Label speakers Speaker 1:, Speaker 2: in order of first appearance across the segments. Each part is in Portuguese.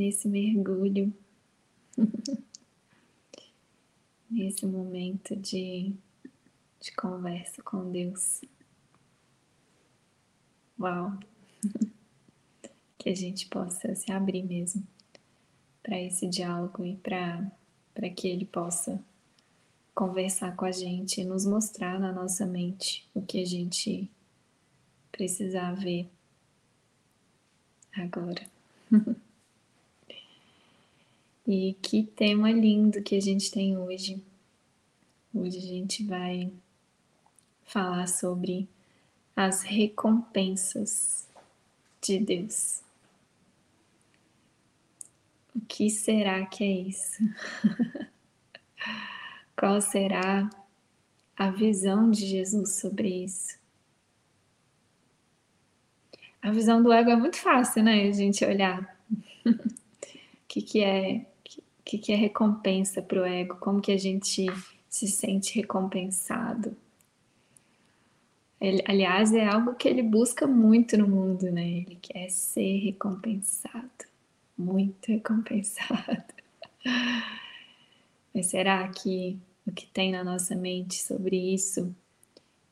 Speaker 1: Nesse mergulho, nesse momento de, de conversa com Deus. Uau! Que a gente possa se abrir mesmo para esse diálogo e para que Ele possa conversar com a gente e nos mostrar na nossa mente o que a gente precisar ver agora. e que tema lindo que a gente tem hoje. Hoje a gente vai falar sobre as recompensas de Deus. O que será que é isso? Qual será a visão de Jesus sobre isso? A visão do ego é muito fácil, né? A gente olhar o que, que é que, que é recompensa para o ego, como que a gente se sente recompensado. Ele, aliás, é algo que ele busca muito no mundo, né? Ele quer ser recompensado, muito recompensado. Mas será que o que tem na nossa mente sobre isso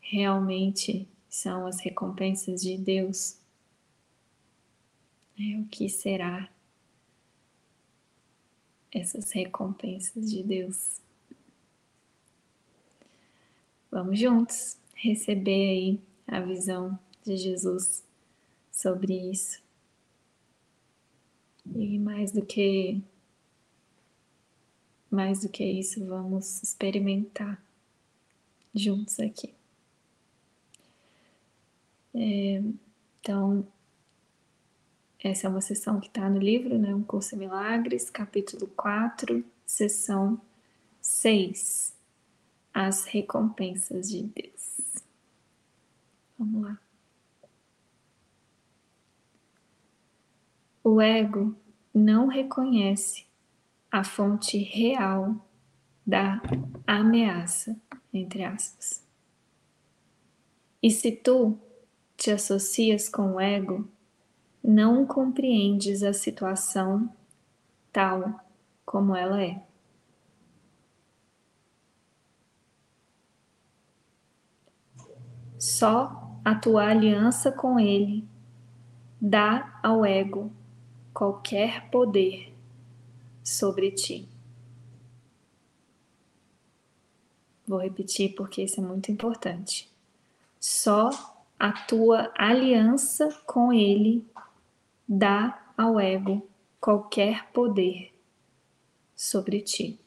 Speaker 1: realmente são as recompensas de Deus? É, o que será essas recompensas de Deus? Vamos juntos receber aí a visão de Jesus sobre isso. E mais do que mais do que isso, vamos experimentar juntos aqui. É, então, essa é uma sessão que está no livro, né? Um Curso em Milagres, capítulo 4, sessão 6. As recompensas de Deus. Vamos lá. O ego não reconhece a fonte real da ameaça, entre aspas. E se tu te associas com o ego, não compreendes a situação tal como ela é. Só a tua aliança com ele dá ao ego qualquer poder sobre ti. Vou repetir porque isso é muito importante. Só a tua aliança com ele dá ao ego qualquer poder sobre ti.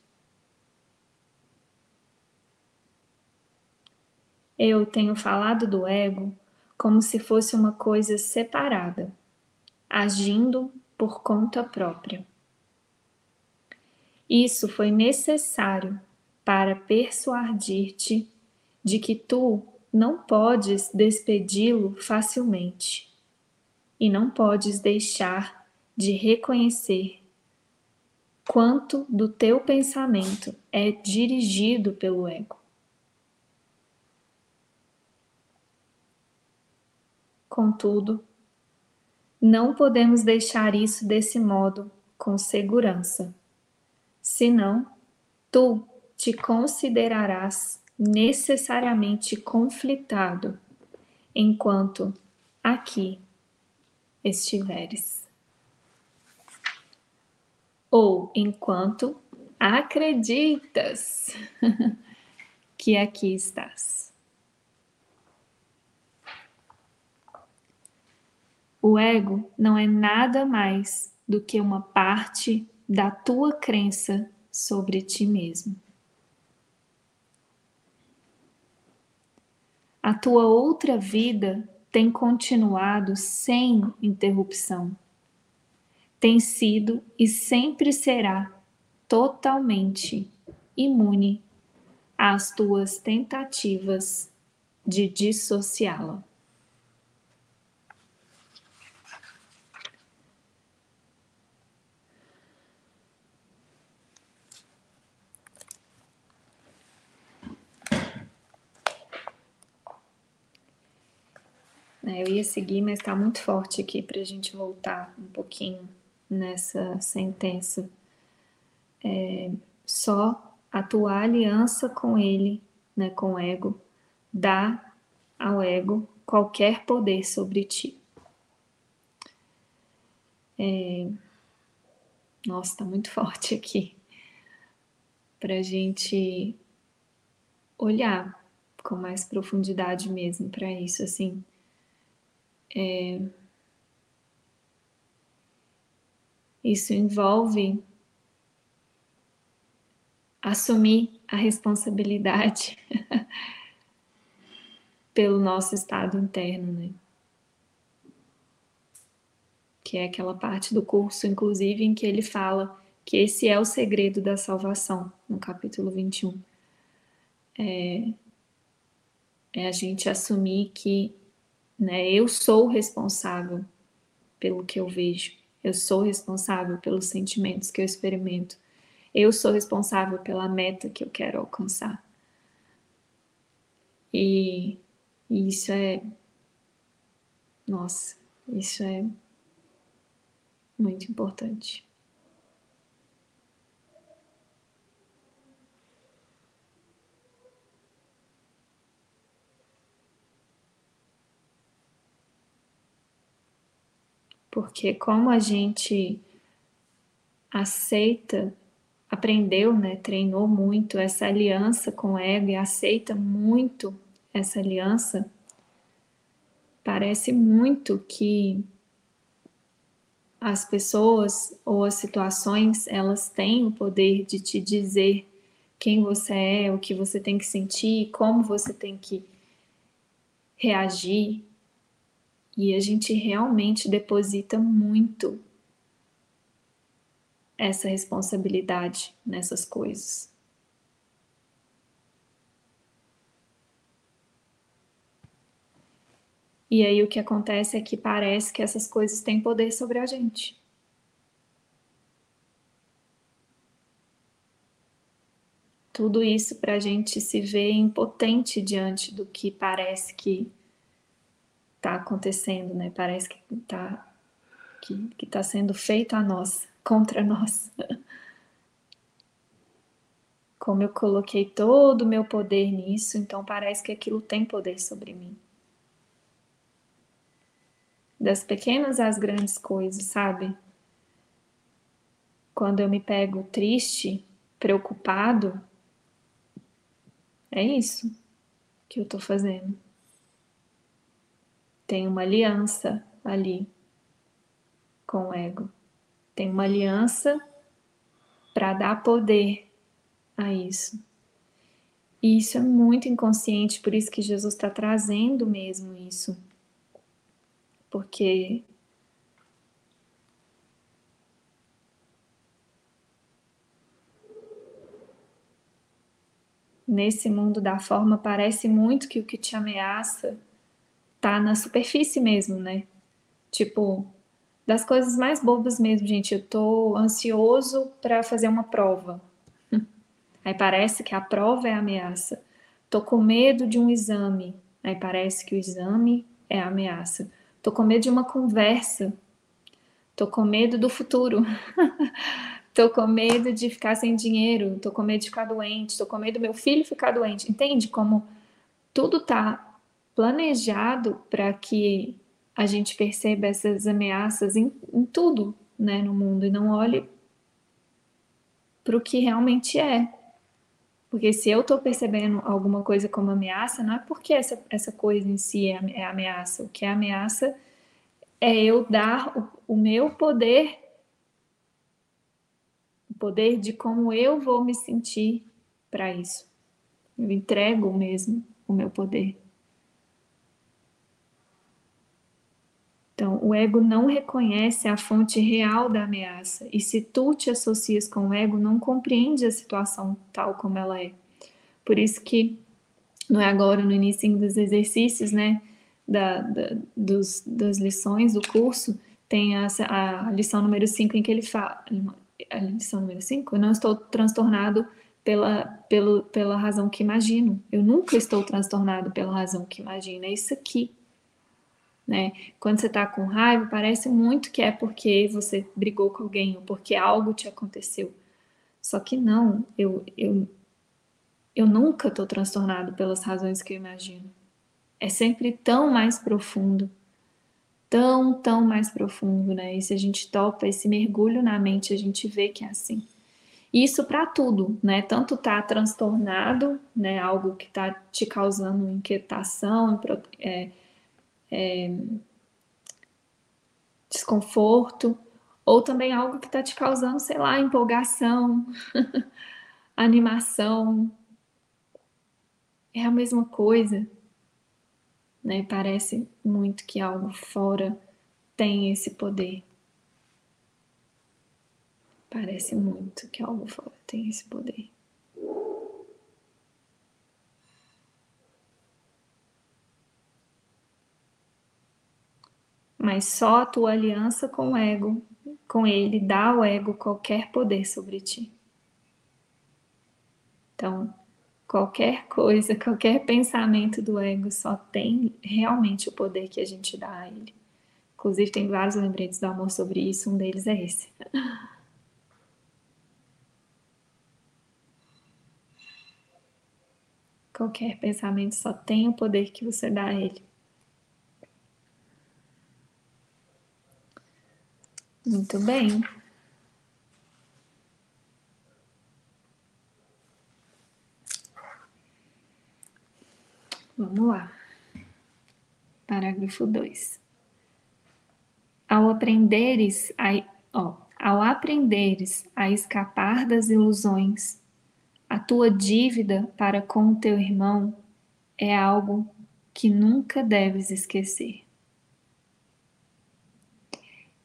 Speaker 1: Eu tenho falado do ego como se fosse uma coisa separada, agindo por conta própria. Isso foi necessário para persuadir-te de que tu não podes despedi-lo facilmente e não podes deixar de reconhecer quanto do teu pensamento é dirigido pelo ego. Contudo, não podemos deixar isso desse modo com segurança, senão tu te considerarás necessariamente conflitado enquanto aqui estiveres. Ou enquanto acreditas que aqui estás. O ego não é nada mais do que uma parte da tua crença sobre ti mesmo. A tua outra vida tem continuado sem interrupção. Tem sido e sempre será totalmente imune às tuas tentativas de dissociá-la. Né? Eu ia seguir, mas está muito forte aqui para a gente voltar um pouquinho nessa sentença. É, só a tua aliança com ele, né, com o ego, dá ao ego qualquer poder sobre ti. É... Nossa, está muito forte aqui para a gente olhar com mais profundidade mesmo para isso, assim. É... Isso envolve assumir a responsabilidade pelo nosso estado interno, né? Que é aquela parte do curso, inclusive, em que ele fala que esse é o segredo da salvação, no capítulo 21. É, é a gente assumir que né, eu sou responsável pelo que eu vejo, eu sou responsável pelos sentimentos que eu experimento, eu sou responsável pela meta que eu quero alcançar. E, e isso é. Nossa, isso é muito importante. Porque como a gente aceita aprendeu, né, treinou muito essa aliança com o ego e aceita muito essa aliança, parece muito que as pessoas ou as situações, elas têm o poder de te dizer quem você é, o que você tem que sentir, como você tem que reagir. E a gente realmente deposita muito essa responsabilidade nessas coisas. E aí o que acontece é que parece que essas coisas têm poder sobre a gente. Tudo isso para a gente se ver impotente diante do que parece que está acontecendo, né? Parece que está que, que tá sendo feito a nós contra nós. Como eu coloquei todo o meu poder nisso, então parece que aquilo tem poder sobre mim. Das pequenas às grandes coisas, sabe? Quando eu me pego triste, preocupado, é isso que eu tô fazendo. Tem uma aliança ali com o ego tem uma aliança para dar poder a isso. E isso é muito inconsciente, por isso que Jesus está trazendo mesmo isso. Porque nesse mundo da forma parece muito que o que te ameaça tá na superfície mesmo, né? Tipo, das coisas mais bobas mesmo, gente. Eu tô ansioso para fazer uma prova. Aí parece que a prova é a ameaça. Tô com medo de um exame. Aí parece que o exame é a ameaça. Tô com medo de uma conversa. Tô com medo do futuro. tô com medo de ficar sem dinheiro. Tô com medo de ficar doente. Tô com medo do meu filho ficar doente. Entende como tudo tá planejado para que a gente perceba essas ameaças em, em tudo né, no mundo e não olhe para o que realmente é. Porque se eu estou percebendo alguma coisa como ameaça, não é porque essa, essa coisa em si é, é ameaça. O que é ameaça é eu dar o, o meu poder, o poder de como eu vou me sentir para isso. Eu entrego mesmo o meu poder. Então, o ego não reconhece a fonte real da ameaça, e se tu te associas com o ego, não compreende a situação tal como ela é. Por isso que não é agora no início dos exercícios, né, da, da dos, das lições do curso, tem a, a lição número 5 em que ele fala, a lição número 5, eu não estou transtornado pela, pelo, pela razão que imagino. Eu nunca estou transtornado pela razão que imagino. É isso aqui né? Quando você está com raiva, parece muito que é porque você brigou com alguém ou porque algo te aconteceu. Só que não, eu, eu, eu nunca estou transtornado pelas razões que eu imagino. É sempre tão mais profundo, tão, tão mais profundo, né? E se a gente topa esse mergulho na mente, a gente vê que é assim. Isso para tudo, né? Tanto tá transtornado, né? Algo que está te causando inquietação, é, é, desconforto, ou também algo que está te causando, sei lá, empolgação, animação. É a mesma coisa, né? Parece muito que algo fora tem esse poder. Parece muito que algo fora tem esse poder. Mas só a tua aliança com o ego, com ele, dá ao ego qualquer poder sobre ti. Então, qualquer coisa, qualquer pensamento do ego só tem realmente o poder que a gente dá a ele. Inclusive, tem vários lembretes do amor sobre isso, um deles é esse. Qualquer pensamento só tem o poder que você dá a ele. Muito bem. Vamos lá. Parágrafo 2. Ao aprenderes a, ó, ao aprenderes a escapar das ilusões a tua dívida para com o teu irmão é algo que nunca deves esquecer.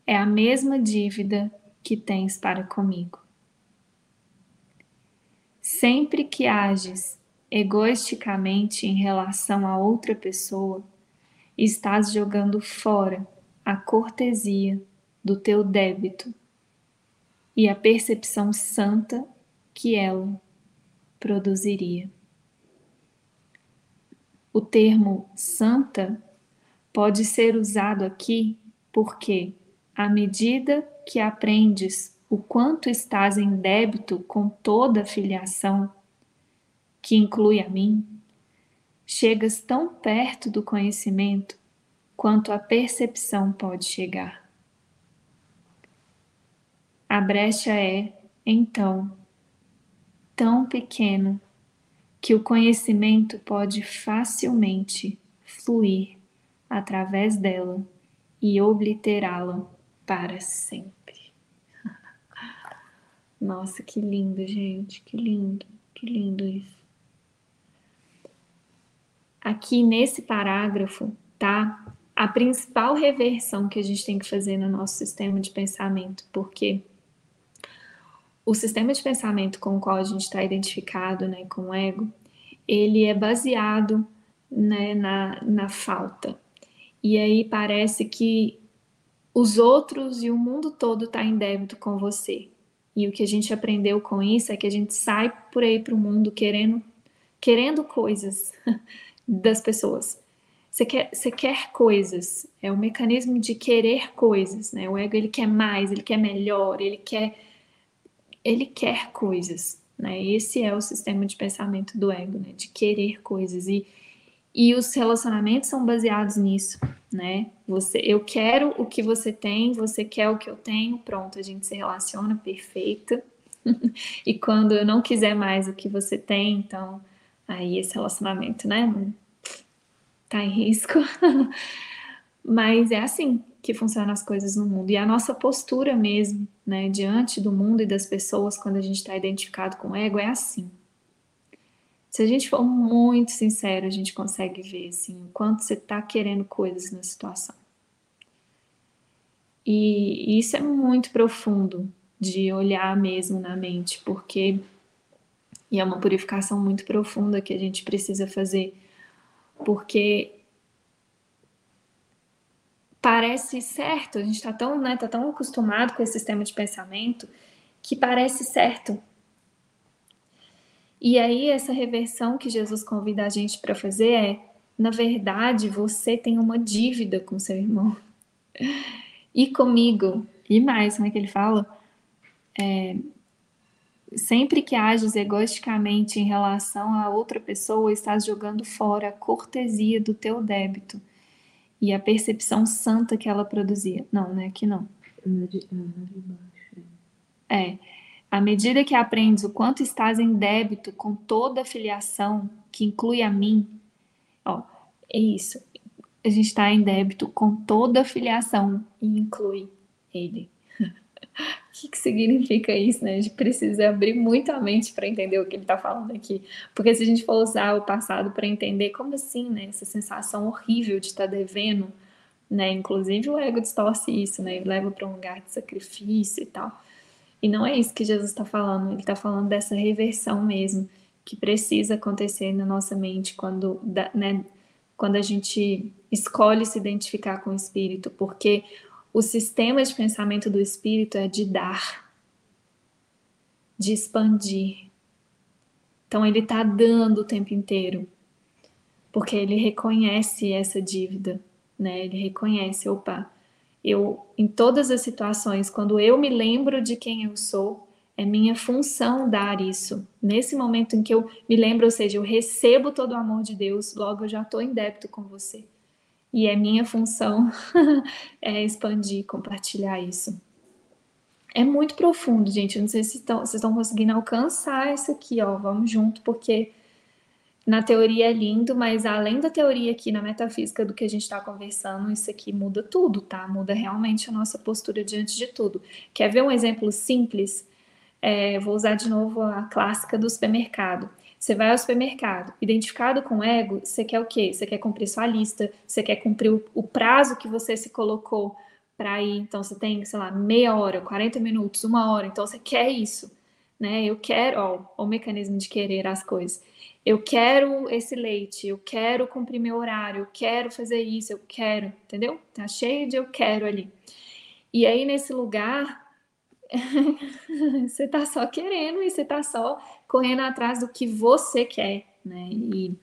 Speaker 1: É a mesma dívida que tens para comigo. Sempre que ages egoisticamente em relação a outra pessoa, estás jogando fora a cortesia do teu débito e a percepção santa que ela produziria. O termo santa pode ser usado aqui porque, à medida que aprendes o quanto estás em débito com toda a filiação, que inclui a mim, chegas tão perto do conhecimento quanto a percepção pode chegar. A brecha é, então, tão pequena que o conhecimento pode facilmente fluir através dela e obliterá-la para sempre. Nossa, que lindo, gente, que lindo, que lindo isso. Aqui nesse parágrafo tá a principal reversão que a gente tem que fazer no nosso sistema de pensamento, porque o sistema de pensamento com o qual a gente está identificado, né, com o ego, ele é baseado né, na, na falta. E aí parece que os outros e o mundo todo está em débito com você. E o que a gente aprendeu com isso é que a gente sai por aí para o mundo querendo, querendo coisas das pessoas. Você quer, você quer coisas, é o mecanismo de querer coisas, né? O ego ele quer mais, ele quer melhor, ele quer ele quer coisas, né? Esse é o sistema de pensamento do ego, né? De querer coisas e e os relacionamentos são baseados nisso, né? Você, eu quero o que você tem, você quer o que eu tenho, pronto, a gente se relaciona perfeito. e quando eu não quiser mais o que você tem, então aí esse relacionamento, né, tá em risco. Mas é assim que funcionam as coisas no mundo. E a nossa postura mesmo, né, diante do mundo e das pessoas, quando a gente está identificado com o ego, é assim. Se a gente for muito sincero, a gente consegue ver assim, o quanto você está querendo coisas na situação. E, isso é muito profundo de olhar mesmo na mente, porque e é uma purificação muito profunda que a gente precisa fazer, porque parece certo, a gente está tão, né, tá tão acostumado com esse sistema de pensamento que parece certo. E aí essa reversão que Jesus convida a gente para fazer é na verdade, você tem uma dívida com seu irmão. E comigo, e mais, como é que ele fala? É, sempre que ages egoisticamente em relação a outra pessoa, estás jogando fora a cortesia do teu débito e a percepção santa que ela produzia. Não, né? Aqui não. É. À medida que aprendes o quanto estás em débito com toda a filiação, que inclui a mim, ó, é isso. A gente está em débito com toda a filiação e inclui ele. O que, que significa isso, né? A gente precisa abrir muito a mente para entender o que ele está falando aqui. Porque se a gente for usar o passado para entender como assim, né? Essa sensação horrível de estar tá devendo, né? Inclusive o ego distorce isso, né? Ele leva para um lugar de sacrifício e tal. E não é isso que Jesus está falando. Ele está falando dessa reversão mesmo que precisa acontecer na nossa mente quando, né? Quando a gente escolhe se identificar com o Espírito, porque o sistema de pensamento do espírito é de dar, de expandir. Então ele está dando o tempo inteiro, porque ele reconhece essa dívida, né? Ele reconhece, opa, eu em todas as situações, quando eu me lembro de quem eu sou, é minha função dar isso. Nesse momento em que eu me lembro, ou seja, eu recebo todo o amor de Deus, logo eu já estou em débito com você. E é minha função é expandir, compartilhar isso. É muito profundo, gente. Eu não sei se estão, vocês estão conseguindo alcançar isso aqui, ó. Vamos junto, porque na teoria é lindo, mas além da teoria aqui na metafísica do que a gente está conversando, isso aqui muda tudo, tá? Muda realmente a nossa postura diante de tudo. Quer ver um exemplo simples? É, vou usar de novo a clássica do supermercado. Você vai ao supermercado, identificado com ego, você quer o quê? Você quer cumprir sua lista, você quer cumprir o, o prazo que você se colocou para ir. Então você tem, sei lá, meia hora, 40 minutos, uma hora. Então você quer isso, né? Eu quero, ó, o mecanismo de querer as coisas. Eu quero esse leite, eu quero cumprir meu horário, eu quero fazer isso, eu quero, entendeu? Tá cheio de eu quero ali. E aí nesse lugar você tá só querendo e você tá só correndo atrás do que você quer, né? E,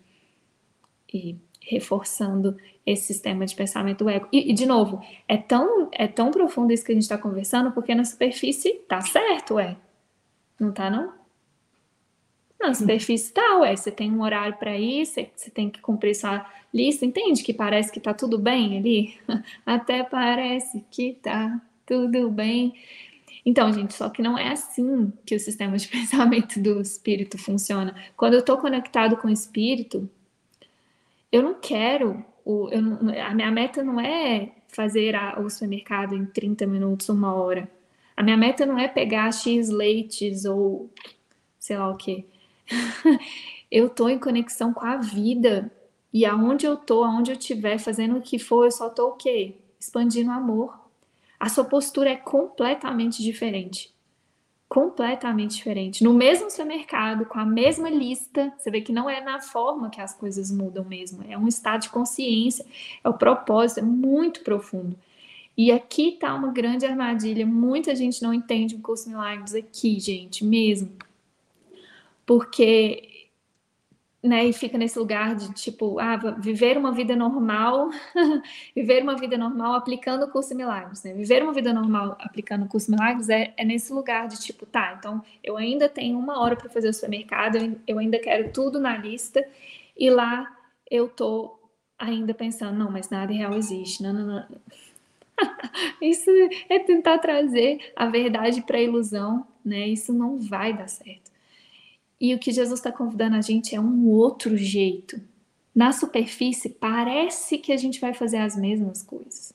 Speaker 1: e reforçando esse sistema de pensamento ego. E, e, de novo, é tão, é tão profundo isso que a gente está conversando, porque na superfície tá certo, é. Não tá, não? Na superfície tá, ué. Você tem um horário para ir, você, tem que cumprir sua lista, entende que parece que tá tudo bem ali? Até parece que tá tudo bem. Então, gente, só que não é assim que o sistema de pensamento do espírito funciona. Quando eu estou conectado com o espírito, eu não quero. O, eu a minha meta não é fazer a, o supermercado em 30 minutos, uma hora. A minha meta não é pegar X leites ou sei lá o que. Eu estou em conexão com a vida. E aonde eu estou, aonde eu estiver, fazendo o que for, eu só estou o quê? Expandindo amor a sua postura é completamente diferente. Completamente diferente. No mesmo supermercado, com a mesma lista, você vê que não é na forma que as coisas mudam mesmo, é um estado de consciência, é o propósito, é muito profundo. E aqui tá uma grande armadilha. Muita gente não entende o curso Milagres aqui, gente, mesmo. Porque né, e fica nesse lugar de tipo, ah, viver uma vida normal, viver uma vida normal aplicando o curso Milagres, né? Viver uma vida normal aplicando o curso Milagres é, é nesse lugar de tipo, tá, então eu ainda tenho uma hora para fazer o supermercado, eu ainda quero tudo na lista, e lá eu tô ainda pensando, não, mas nada real existe, não, não, não. Isso é tentar trazer a verdade para a ilusão, né? Isso não vai dar certo. E o que Jesus está convidando a gente é um outro jeito. Na superfície, parece que a gente vai fazer as mesmas coisas.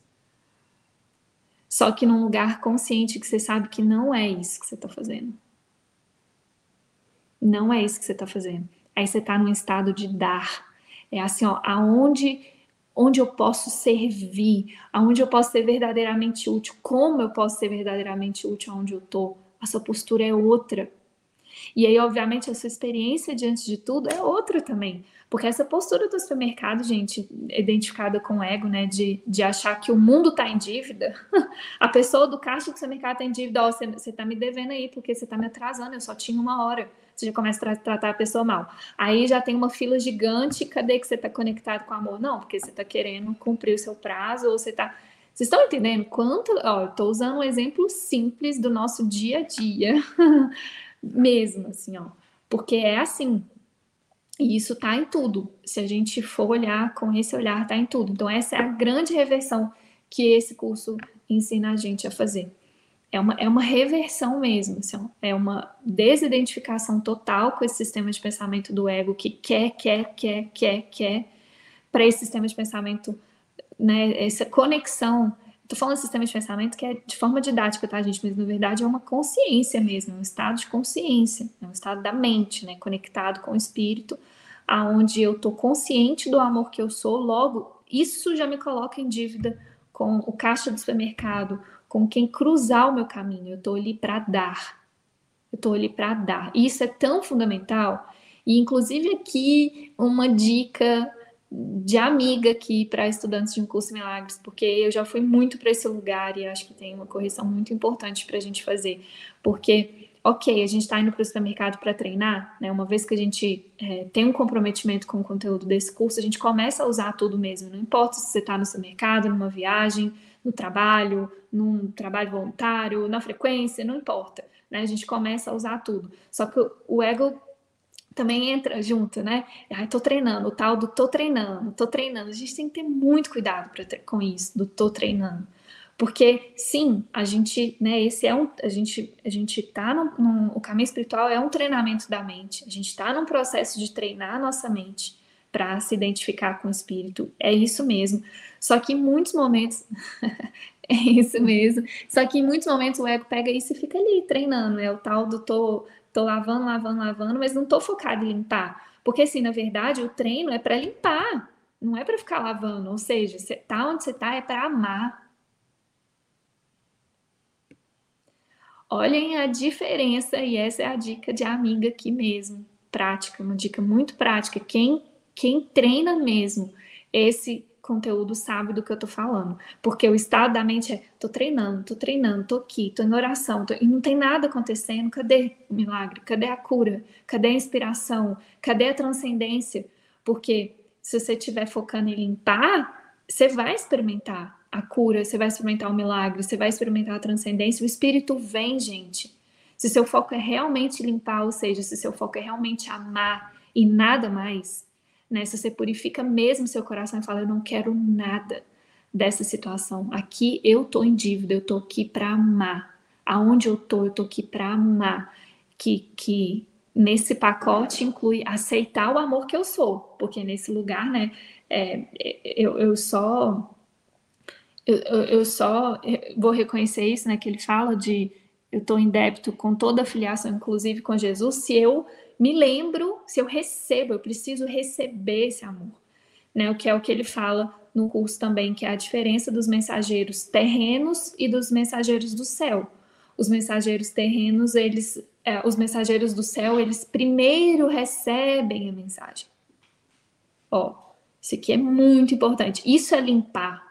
Speaker 1: Só que num lugar consciente que você sabe que não é isso que você está fazendo. Não é isso que você está fazendo. Aí você está num estado de dar. É assim, ó, aonde onde eu posso servir, aonde eu posso ser verdadeiramente útil, como eu posso ser verdadeiramente útil aonde eu estou. A sua postura é outra. E aí, obviamente, a sua experiência diante de tudo é outra também. Porque essa postura do supermercado, gente, identificada com o ego, né, de, de achar que o mundo está em dívida, a pessoa do caixa do supermercado está em dívida, ó, você, está me devendo aí porque você está me atrasando, eu só tinha uma hora. você já começa a tra tratar a pessoa mal. Aí já tem uma fila gigante, cadê que você está conectado com o amor? Não, porque você está querendo cumprir o seu prazo, ou você está. Vocês estão entendendo quanto. Ó, estou usando um exemplo simples do nosso dia a dia, mesmo, assim, ó. Porque é assim. E isso está em tudo. Se a gente for olhar com esse olhar, está em tudo. Então, essa é a grande reversão que esse curso ensina a gente a fazer. É uma, é uma reversão mesmo, assim, é uma desidentificação total com esse sistema de pensamento do ego que quer, quer, quer, quer, quer, para esse sistema de pensamento, né, essa conexão. Estou falando de sistema de pensamento que é de forma didática, tá, gente? Mas na verdade é uma consciência mesmo, é um estado de consciência, é um estado da mente, né, conectado com o espírito, aonde eu estou consciente do amor que eu sou, logo isso já me coloca em dívida com o caixa do supermercado, com quem cruzar o meu caminho. Eu estou ali para dar. Eu estou ali para dar. E isso é tão fundamental. E inclusive aqui uma dica de amiga aqui para estudantes de um curso Milagres, porque eu já fui muito para esse lugar e acho que tem uma correção muito importante para a gente fazer, porque ok, a gente está indo para o supermercado para treinar, né? Uma vez que a gente é, tem um comprometimento com o conteúdo desse curso, a gente começa a usar tudo mesmo. Não importa se você está no supermercado, numa viagem, no trabalho, num trabalho voluntário, na frequência, não importa. Né? A gente começa a usar tudo. Só que o ego também entra junto, né? Ai, tô treinando, o tal do tô treinando, tô treinando. A gente tem que ter muito cuidado pra, com isso, do tô treinando. Porque, sim, a gente, né, esse é um, a gente, a gente tá no, no o caminho espiritual é um treinamento da mente. A gente está num processo de treinar a nossa mente para se identificar com o espírito. É isso mesmo. Só que em muitos momentos é isso mesmo. Só que em muitos momentos o ego pega isso e fica ali treinando, é o tal do tô, tô lavando, lavando, lavando, mas não tô focado em limpar. Porque assim, na verdade, o treino é para limpar, não é para ficar lavando, ou seja, você tá onde você tá é para amar. Olhem a diferença, e essa é a dica de amiga aqui mesmo, prática, uma dica muito prática. Quem, quem treina mesmo esse conteúdo sabe do que eu tô falando. Porque o estado da mente é: tô treinando, tô treinando, tô aqui, tô em oração, tô... e não tem nada acontecendo. Cadê o milagre? Cadê a cura? Cadê a inspiração? Cadê a transcendência? Porque se você estiver focando em limpar, você vai experimentar a cura, você vai experimentar o milagre, você vai experimentar a transcendência, o espírito vem, gente. Se seu foco é realmente limpar, ou seja, se seu foco é realmente amar e nada mais, né? Se você purifica mesmo seu coração e fala, eu não quero nada dessa situação. Aqui eu tô em dívida, eu tô aqui para amar. Aonde eu tô, eu tô aqui para amar. Que, que nesse pacote inclui aceitar o amor que eu sou, porque nesse lugar, né, é, eu, eu só eu, eu só vou reconhecer isso, né? Que ele fala de eu estou em débito com toda a filiação, inclusive com Jesus, se eu me lembro, se eu recebo, eu preciso receber esse amor. Né? O que é o que ele fala no curso também, que é a diferença dos mensageiros terrenos e dos mensageiros do céu. Os mensageiros terrenos, eles, é, os mensageiros do céu, eles primeiro recebem a mensagem. Ó, isso aqui é muito importante. Isso é limpar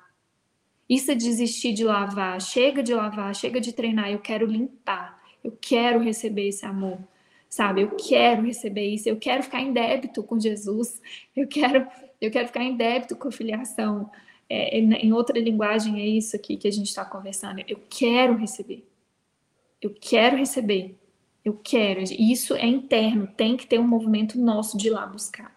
Speaker 1: isso é desistir de lavar. Chega de lavar, chega de treinar. Eu quero limpar. Eu quero receber esse amor. Sabe? Eu quero receber isso. Eu quero ficar em débito com Jesus. Eu quero, eu quero ficar em débito com a filiação. É, em outra linguagem, é isso aqui que a gente está conversando. Eu quero receber. Eu quero receber. Eu quero. Isso é interno. Tem que ter um movimento nosso de ir lá buscar.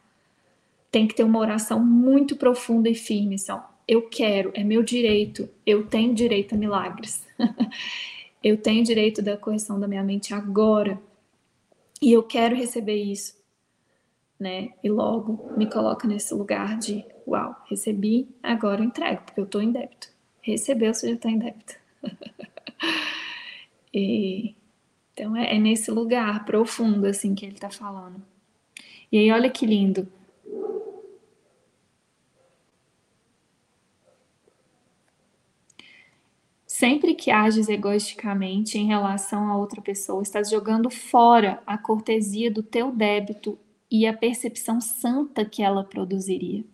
Speaker 1: Tem que ter uma oração muito profunda e firme. São eu quero, é meu direito, eu tenho direito a milagres. eu tenho direito da correção da minha mente agora. E eu quero receber isso. Né? E logo me coloca nesse lugar de, uau, recebi, agora eu entrego, porque eu estou em débito. Recebeu, você já está em débito. e, então é, é nesse lugar profundo assim que ele está falando. E aí olha que lindo. Sempre que ages egoisticamente em relação a outra pessoa, estás jogando fora a cortesia do teu débito e a percepção santa que ela produziria.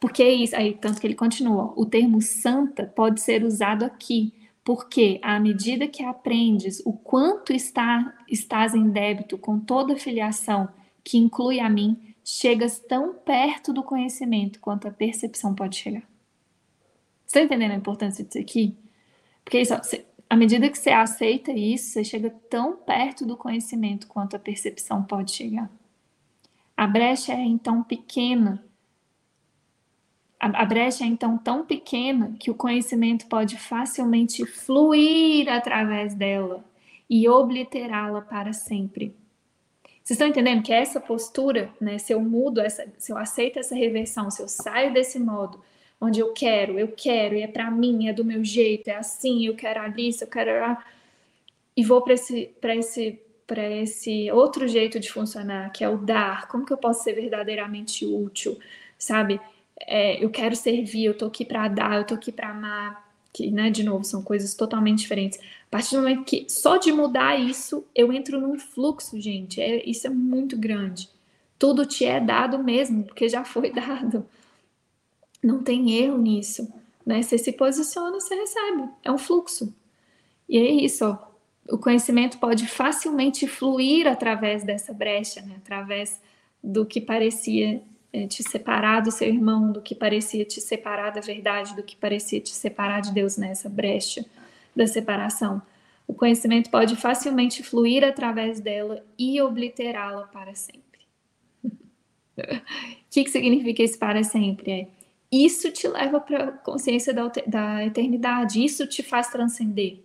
Speaker 1: Porque é isso, aí tanto que ele continua, o termo santa pode ser usado aqui Porque à medida que aprendes o quanto está, estás em débito com toda filiação, que inclui a mim, chegas tão perto do conhecimento quanto a percepção pode chegar. Está entendendo a importância disso aqui? Porque isso, à medida que você aceita isso, você chega tão perto do conhecimento quanto a percepção pode chegar. A brecha é então pequena a, brecha é então tão pequena que o conhecimento pode facilmente fluir através dela e obliterá-la para sempre. Vocês estão entendendo que essa postura, né, se eu mudo, essa, se eu aceito essa reversão, se eu saio desse modo, onde eu quero, eu quero, e é para mim, é do meu jeito, é assim, eu quero ali, eu quero e vou para esse, esse, esse outro jeito de funcionar, que é o dar, como que eu posso ser verdadeiramente útil, sabe? é, eu quero servir, eu tô aqui para dar, eu tô aqui para amar, que, né, de novo, são coisas totalmente diferentes. A partir do momento que só de mudar isso, eu entro num fluxo, gente, é, isso é muito grande. Tudo te é dado mesmo, porque já foi dado. Não tem erro nisso, né? Você se posiciona, você recebe. É um fluxo. E é isso, ó. O conhecimento pode facilmente fluir através dessa brecha, né? através do que parecia é, te separar do seu irmão, do que parecia te separar da verdade, do que parecia te separar de Deus nessa brecha da separação. O conhecimento pode facilmente fluir através dela e obliterá-la para sempre. O que, que significa esse para sempre? É, isso te leva para a consciência da, da eternidade, isso te faz transcender,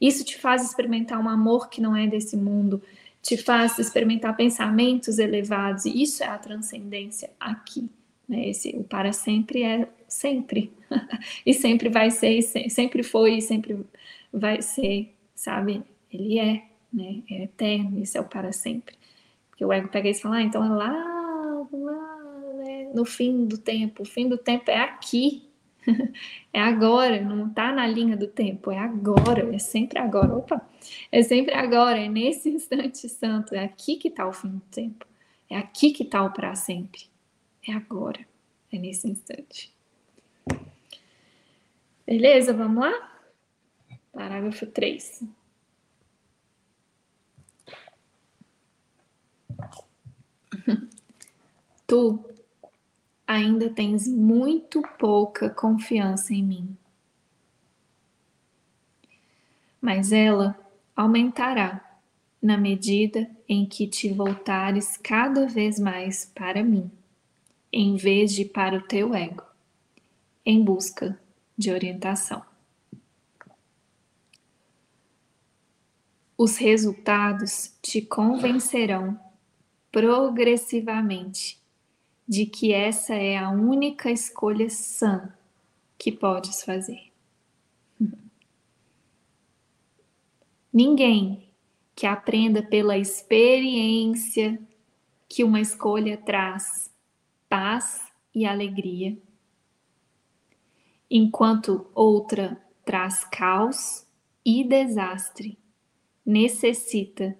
Speaker 1: isso te faz experimentar um amor que não é desse mundo, te faz experimentar pensamentos elevados, e isso é a transcendência aqui. Né? Esse, o para sempre é sempre, e sempre vai ser, sempre foi, e sempre vai ser, sabe? Ele é, né? É eterno, isso é o para sempre. Porque o ego pega isso e fala, ah, então é lá, lá? No fim do tempo, o fim do tempo é aqui, é agora, não está na linha do tempo, é agora, é sempre agora. Opa, é sempre agora, é nesse instante santo, é aqui que está o fim do tempo, é aqui que está o para sempre, é agora, é nesse instante. Beleza, vamos lá? Parágrafo 3. Tu ainda tens muito pouca confiança em mim. Mas ela aumentará na medida em que te voltares cada vez mais para mim, em vez de para o teu ego, em busca de orientação. Os resultados te convencerão progressivamente de que essa é a única escolha sã que podes fazer. Ninguém que aprenda pela experiência que uma escolha traz paz e alegria, enquanto outra traz caos e desastre, necessita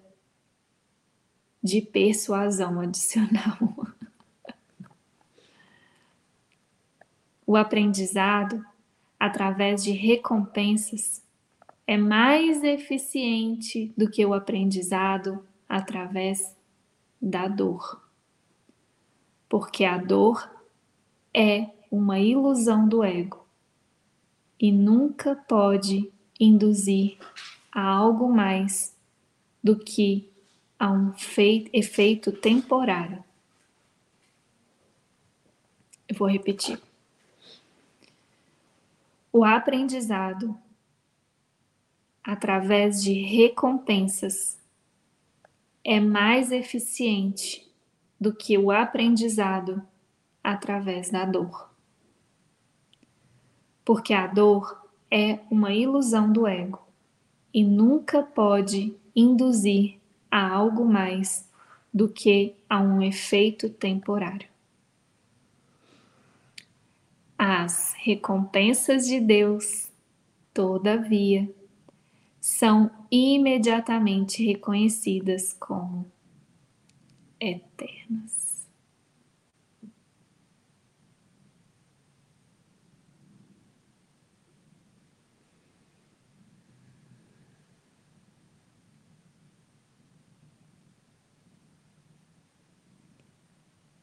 Speaker 1: de persuasão adicional. O aprendizado, através de recompensas, é mais eficiente do que o aprendizado através da dor. Porque a dor é uma ilusão do ego e nunca pode induzir a algo mais do que a um efeito temporário. Eu vou repetir. O aprendizado, através de recompensas, é mais eficiente do que o aprendizado através da dor. Porque a dor é uma ilusão do ego e nunca pode induzir a algo mais do que a um efeito temporário. As recompensas de Deus, todavia, são imediatamente reconhecidas como eternas.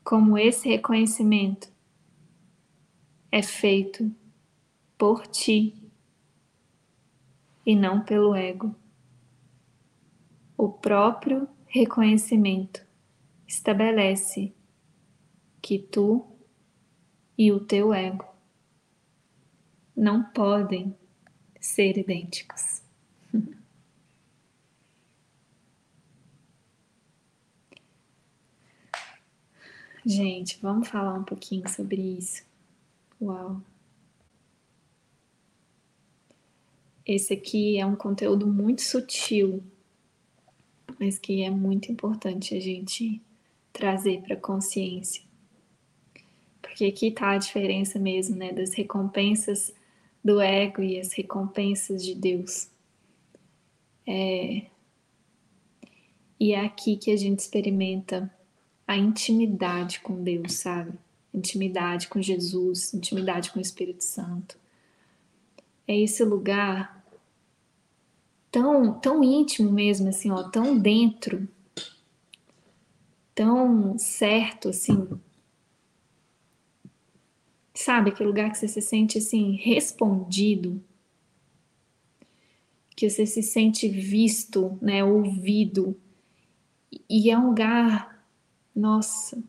Speaker 1: Como esse reconhecimento é feito por ti e não pelo ego. O próprio reconhecimento estabelece que tu e o teu ego não podem ser idênticos. Gente, vamos falar um pouquinho sobre isso. Uau! Esse aqui é um conteúdo muito sutil, mas que é muito importante a gente trazer para a consciência. Porque aqui está a diferença mesmo, né, das recompensas do ego e as recompensas de Deus. É... E é aqui que a gente experimenta a intimidade com Deus, sabe? Intimidade com Jesus, intimidade com o Espírito Santo. É esse lugar tão, tão íntimo mesmo, assim, ó, tão dentro, tão certo, assim. Sabe, aquele lugar que você se sente, assim, respondido, que você se sente visto, né, ouvido, e é um lugar, nossa,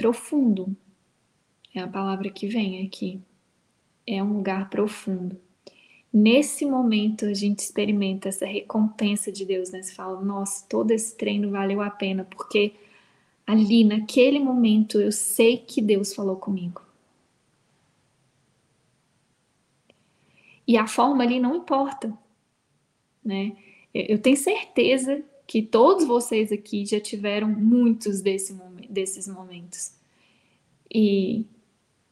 Speaker 1: profundo, é a palavra que vem aqui. É um lugar profundo. Nesse momento a gente experimenta essa recompensa de Deus, né? Você fala, nossa, todo esse treino valeu a pena, porque ali naquele momento eu sei que Deus falou comigo. E a forma ali não importa, né? Eu tenho certeza que todos vocês aqui já tiveram muitos desse desses momentos. E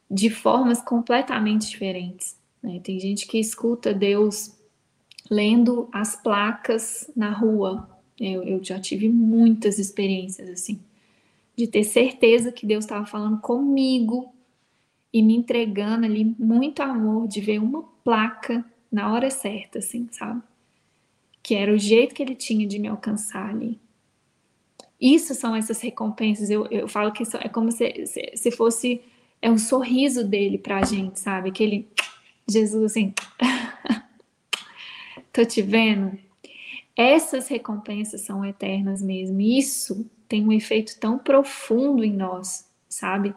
Speaker 1: de formas completamente diferentes. Né? Tem gente que escuta Deus lendo as placas na rua. Eu, eu já tive muitas experiências assim, de ter certeza que Deus estava falando comigo e me entregando ali muito amor, de ver uma placa na hora certa, assim, sabe? Que era o jeito que ele tinha de me alcançar ali. Isso são essas recompensas. Eu, eu falo que é como se, se, se fosse é o sorriso dele pra gente, sabe? Aquele Jesus assim, tô te vendo. Essas recompensas são eternas mesmo. Isso tem um efeito tão profundo em nós, sabe?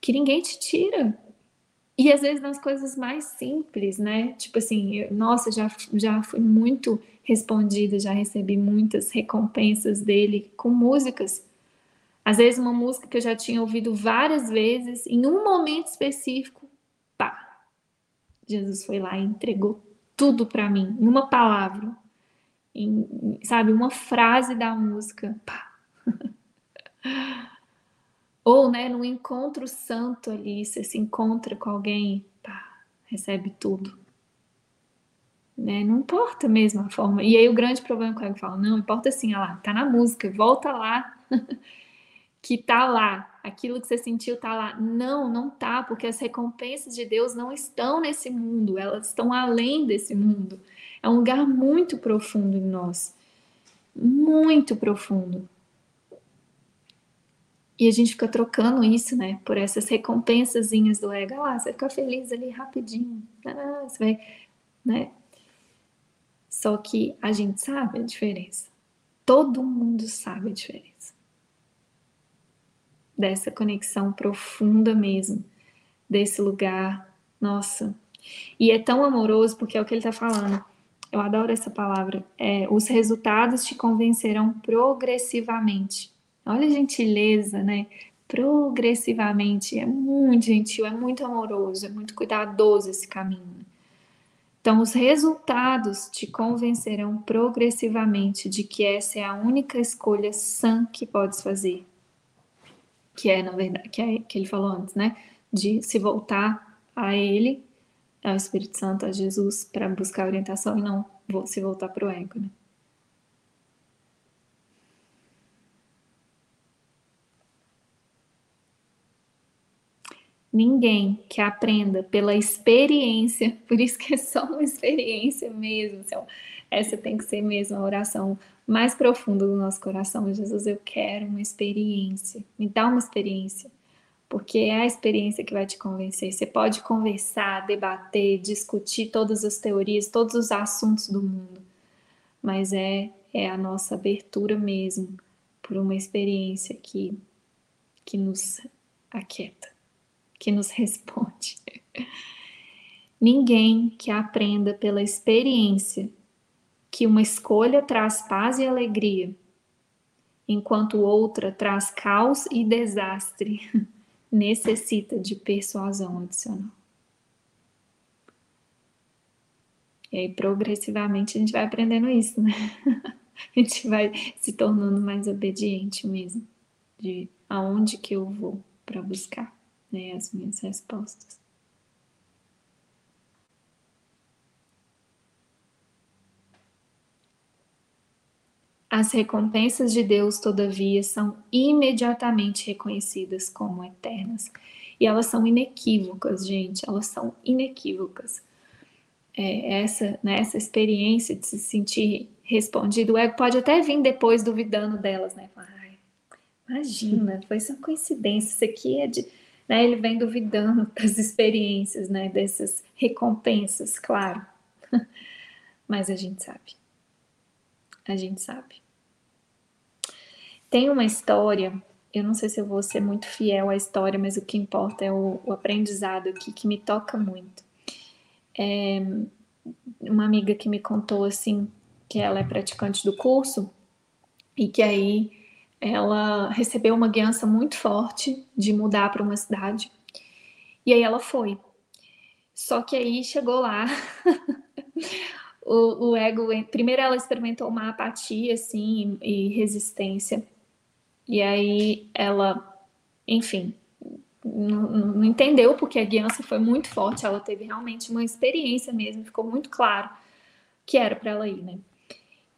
Speaker 1: Que ninguém te tira. E às vezes nas coisas mais simples, né? Tipo assim, eu, nossa, já, já fui muito respondida, já recebi muitas recompensas dele com músicas às vezes uma música que eu já tinha ouvido várias vezes, em um momento específico, pá, Jesus foi lá e entregou tudo para mim, em uma palavra, em, sabe, uma frase da música, pá. Ou, né, no encontro santo ali, você se encontra com alguém, pá, recebe tudo. Né? Não importa mesmo a forma. E aí o grande problema que eu falo, não, importa assim, olha lá, tá na música, volta lá que tá lá, aquilo que você sentiu tá lá. Não, não tá, porque as recompensas de Deus não estão nesse mundo, elas estão além desse mundo. É um lugar muito profundo em nós. Muito profundo. E a gente fica trocando isso, né, por essas recompensazinhas do ego. Ah, você fica feliz ali rapidinho. Ah, você vai, né? Só que a gente sabe a diferença. Todo mundo sabe a diferença dessa conexão profunda mesmo, desse lugar. Nossa. E é tão amoroso porque é o que ele está falando. Eu adoro essa palavra. É, os resultados te convencerão progressivamente. Olha a gentileza, né? Progressivamente. É muito gentil, é muito amoroso, é muito cuidadoso esse caminho. Então, os resultados te convencerão progressivamente de que essa é a única escolha sã que podes fazer que é, na verdade, que, é, que ele falou antes, né? De se voltar a ele, ao Espírito Santo, a Jesus, para buscar orientação e não se voltar para o ego, né? Ninguém que aprenda pela experiência, por isso que é só uma experiência mesmo. Então, essa tem que ser mesmo a oração mais profunda do nosso coração. Jesus, eu quero uma experiência, me dá uma experiência, porque é a experiência que vai te convencer. Você pode conversar, debater, discutir todas as teorias, todos os assuntos do mundo, mas é, é a nossa abertura mesmo por uma experiência que, que nos aquieta que nos responde. Ninguém que aprenda pela experiência que uma escolha traz paz e alegria, enquanto outra traz caos e desastre, necessita de persuasão adicional. E aí, progressivamente, a gente vai aprendendo isso, né? A gente vai se tornando mais obediente mesmo, de aonde que eu vou para buscar né, as minhas respostas. As recompensas de Deus, todavia, são imediatamente reconhecidas como eternas. E elas são inequívocas, gente, elas são inequívocas. É, essa, né, essa experiência de se sentir respondido, o ego pode até vir depois duvidando delas, né? Imagina, foi só coincidência, isso aqui é de né, ele vem duvidando das experiências, né, dessas recompensas, claro. Mas a gente sabe. A gente sabe. Tem uma história, eu não sei se eu vou ser muito fiel à história, mas o que importa é o, o aprendizado aqui, que me toca muito. É, uma amiga que me contou assim, que ela é praticante do curso, e que aí ela recebeu uma guiança muito forte de mudar para uma cidade. E aí ela foi. Só que aí chegou lá, o, o, ego. Primeiro ela experimentou uma apatia, assim, e resistência. E aí ela, enfim, não, não entendeu porque a guiança foi muito forte. Ela teve realmente uma experiência mesmo, ficou muito claro que era para ela ir, né?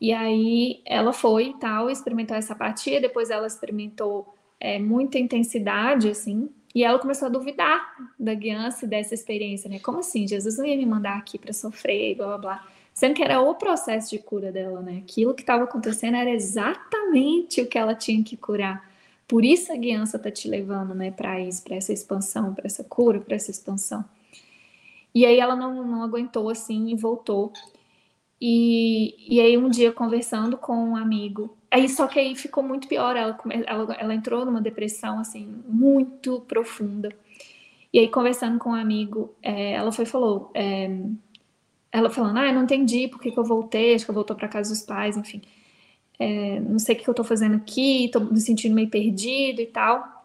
Speaker 1: E aí ela foi e tal, experimentou essa apatia, depois ela experimentou é, muita intensidade, assim, e ela começou a duvidar da guiança dessa experiência, né? Como assim? Jesus não ia me mandar aqui para sofrer, blá blá blá. Sendo que era o processo de cura dela, né? Aquilo que estava acontecendo era exatamente o que ela tinha que curar. Por isso a guiança tá te levando, né, para isso, para essa expansão, para essa cura, para essa expansão. E aí ela não, não aguentou assim e voltou. E, e aí um dia conversando com um amigo, aí só que aí ficou muito pior, ela, ela, ela entrou numa depressão assim muito profunda. E aí conversando com um amigo, é, ela foi falou, é, ela falando, ah, eu não entendi por que, que eu voltei, acho que eu voltou para casa dos pais, enfim, é, não sei o que eu tô fazendo aqui, tô me sentindo meio perdido e tal.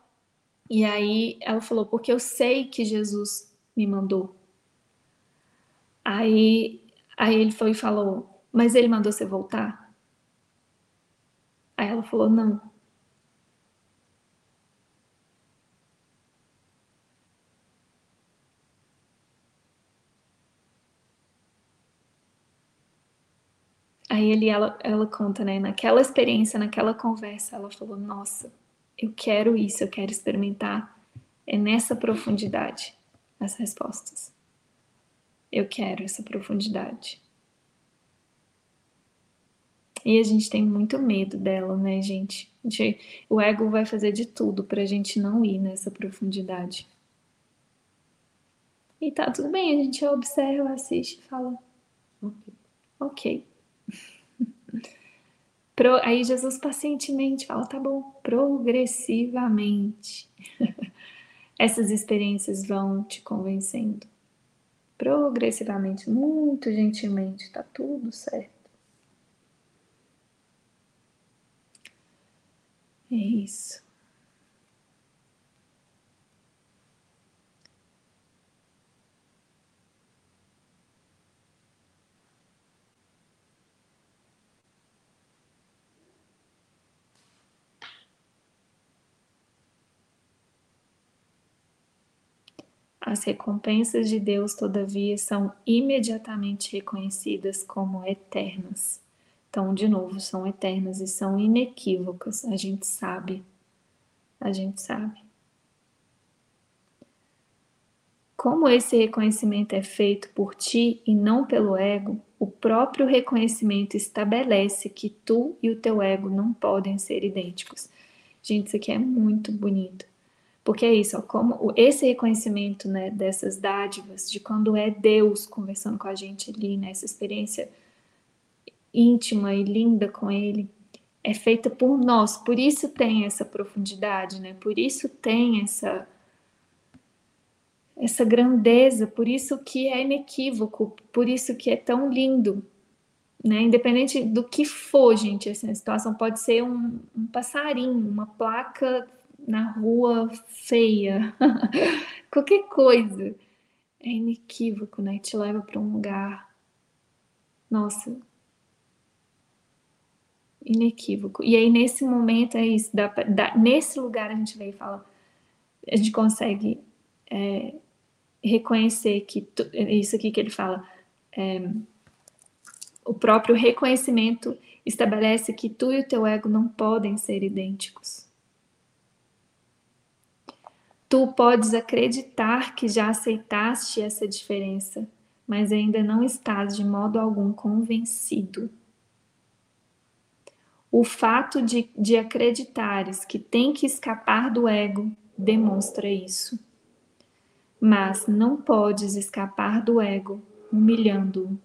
Speaker 1: E aí ela falou, porque eu sei que Jesus me mandou. Aí Aí ele foi e falou: Mas ele mandou você voltar? Aí ela falou: Não. Aí ele, ela, ela conta, né? Naquela experiência, naquela conversa, ela falou: Nossa, eu quero isso, eu quero experimentar. É nessa profundidade as respostas. Eu quero essa profundidade. E a gente tem muito medo dela, né, gente? gente o ego vai fazer de tudo para a gente não ir nessa profundidade. E tá tudo bem, a gente observa, assiste e fala, ok. ok. Pro, aí Jesus pacientemente fala, tá bom, progressivamente. Essas experiências vão te convencendo progressivamente, muito gentilmente, tá tudo certo. É isso. As recompensas de Deus, todavia, são imediatamente reconhecidas como eternas. Então, de novo, são eternas e são inequívocas. A gente sabe. A gente sabe. como esse reconhecimento é feito por ti e não pelo ego, o próprio reconhecimento estabelece que tu e o teu ego não podem ser idênticos. Gente, isso aqui é muito bonito. Porque é isso, ó, como esse reconhecimento né, dessas dádivas, de quando é Deus conversando com a gente ali, né, experiência íntima e linda com Ele, é feita por nós. Por isso tem essa profundidade, né? Por isso tem essa essa grandeza, por isso que é inequívoco, por isso que é tão lindo, né? Independente do que for, gente, essa situação pode ser um, um passarinho, uma placa na rua feia, qualquer coisa, é inequívoco, né? Te leva para um lugar, nossa, inequívoco. E aí nesse momento é isso, dá, dá, nesse lugar a gente vem e fala, a gente consegue é, reconhecer que tu, isso aqui que ele fala, é, o próprio reconhecimento estabelece que tu e o teu ego não podem ser idênticos. Tu podes acreditar que já aceitaste essa diferença, mas ainda não estás de modo algum convencido. O fato de, de acreditares que tem que escapar do ego demonstra isso mas não podes escapar do ego humilhando-o,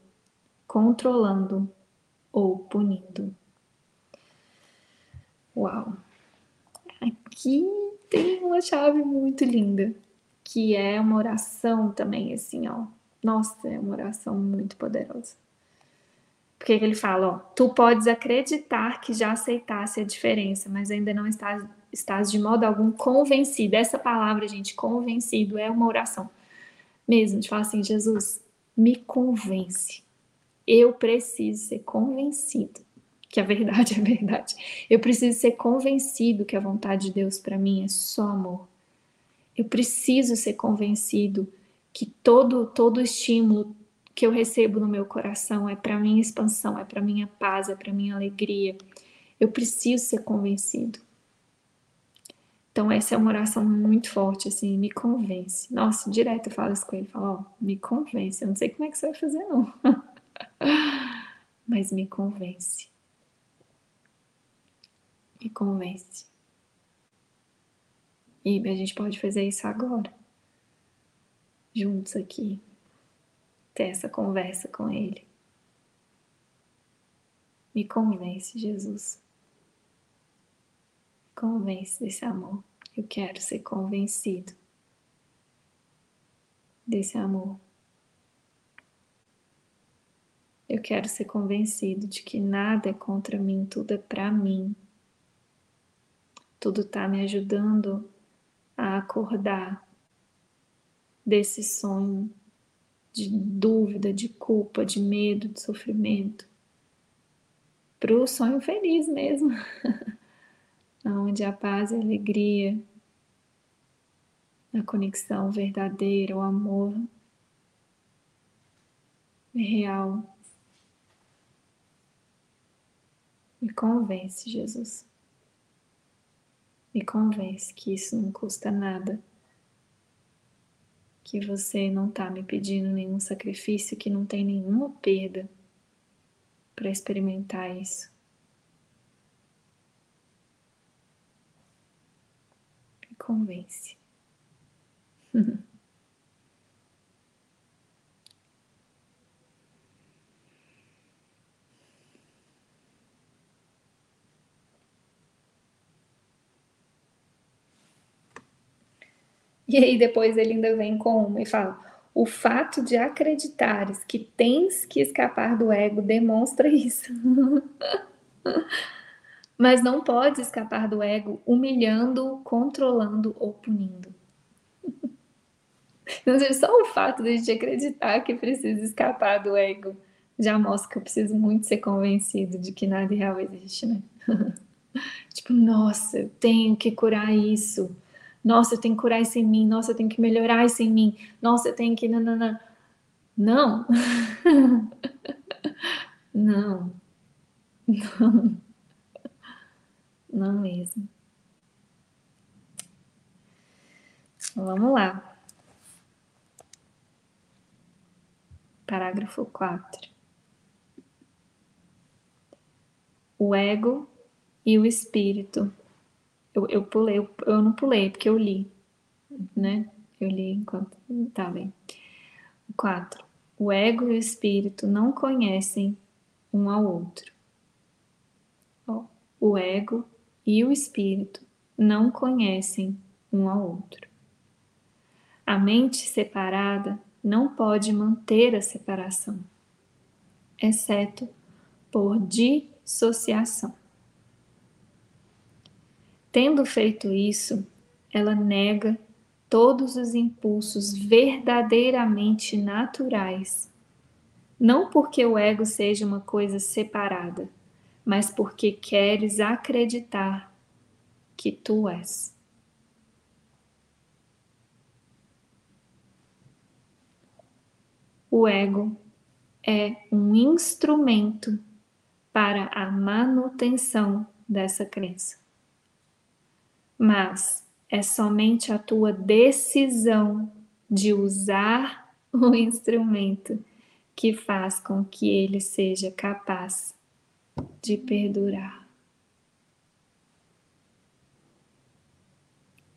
Speaker 1: controlando ou punindo. Uau! Aqui tem uma chave muito linda, que é uma oração também, assim, ó. Nossa, é uma oração muito poderosa. Porque ele fala, ó, tu podes acreditar que já aceitasse a diferença, mas ainda não estás estás de modo algum convencido. Essa palavra, gente, convencido, é uma oração mesmo, de falar assim: Jesus, me convence. Eu preciso ser convencido que a verdade é verdade. Eu preciso ser convencido que a vontade de Deus para mim é só amor. Eu preciso ser convencido que todo todo estímulo que eu recebo no meu coração é para minha expansão, é para minha paz, é para minha alegria. Eu preciso ser convencido. Então, essa é uma oração muito forte, assim, me convence. Nossa, direto eu falo isso com ele, falo, ó, me convence. Eu não sei como é que você vai fazer, não. Mas me convence. Me convence. E a gente pode fazer isso agora. Juntos aqui. Ter essa conversa com ele. Me convence, Jesus convence desse amor. Eu quero ser convencido desse amor. Eu quero ser convencido de que nada é contra mim, tudo é para mim. Tudo está me ajudando a acordar desse sonho de dúvida, de culpa, de medo, de sofrimento, para o sonho feliz mesmo. onde a paz e a alegria, a conexão verdadeira, o amor é real. Me convence, Jesus. Me convence que isso não custa nada. Que você não está me pedindo nenhum sacrifício, que não tem nenhuma perda para experimentar isso. convence. E aí depois ele ainda vem com uma e fala: o fato de acreditares que tens que escapar do ego demonstra isso. mas não pode escapar do ego humilhando, controlando ou punindo. Só o fato de a gente acreditar que precisa escapar do ego já mostra que eu preciso muito ser convencido de que nada real existe, né? tipo, nossa, eu tenho que curar isso. Nossa, eu tenho que curar isso em mim. Nossa, eu tenho que melhorar isso em mim. Nossa, eu tenho que. Nanana. Não. Não. Não. Não mesmo. Vamos lá. Parágrafo 4. O ego e o espírito. Eu, eu pulei, eu, eu não pulei, porque eu li, né? Eu li enquanto. Tá bem. 4. O ego e o espírito não conhecem um ao outro. O ego e o espírito não conhecem um ao outro. A mente separada não pode manter a separação, exceto por dissociação. Tendo feito isso, ela nega todos os impulsos verdadeiramente naturais, não porque o ego seja uma coisa separada, mas porque queres acreditar que tu és. O ego é um instrumento para a manutenção dessa crença. Mas é somente a tua decisão de usar o instrumento que faz com que ele seja capaz de perdurar.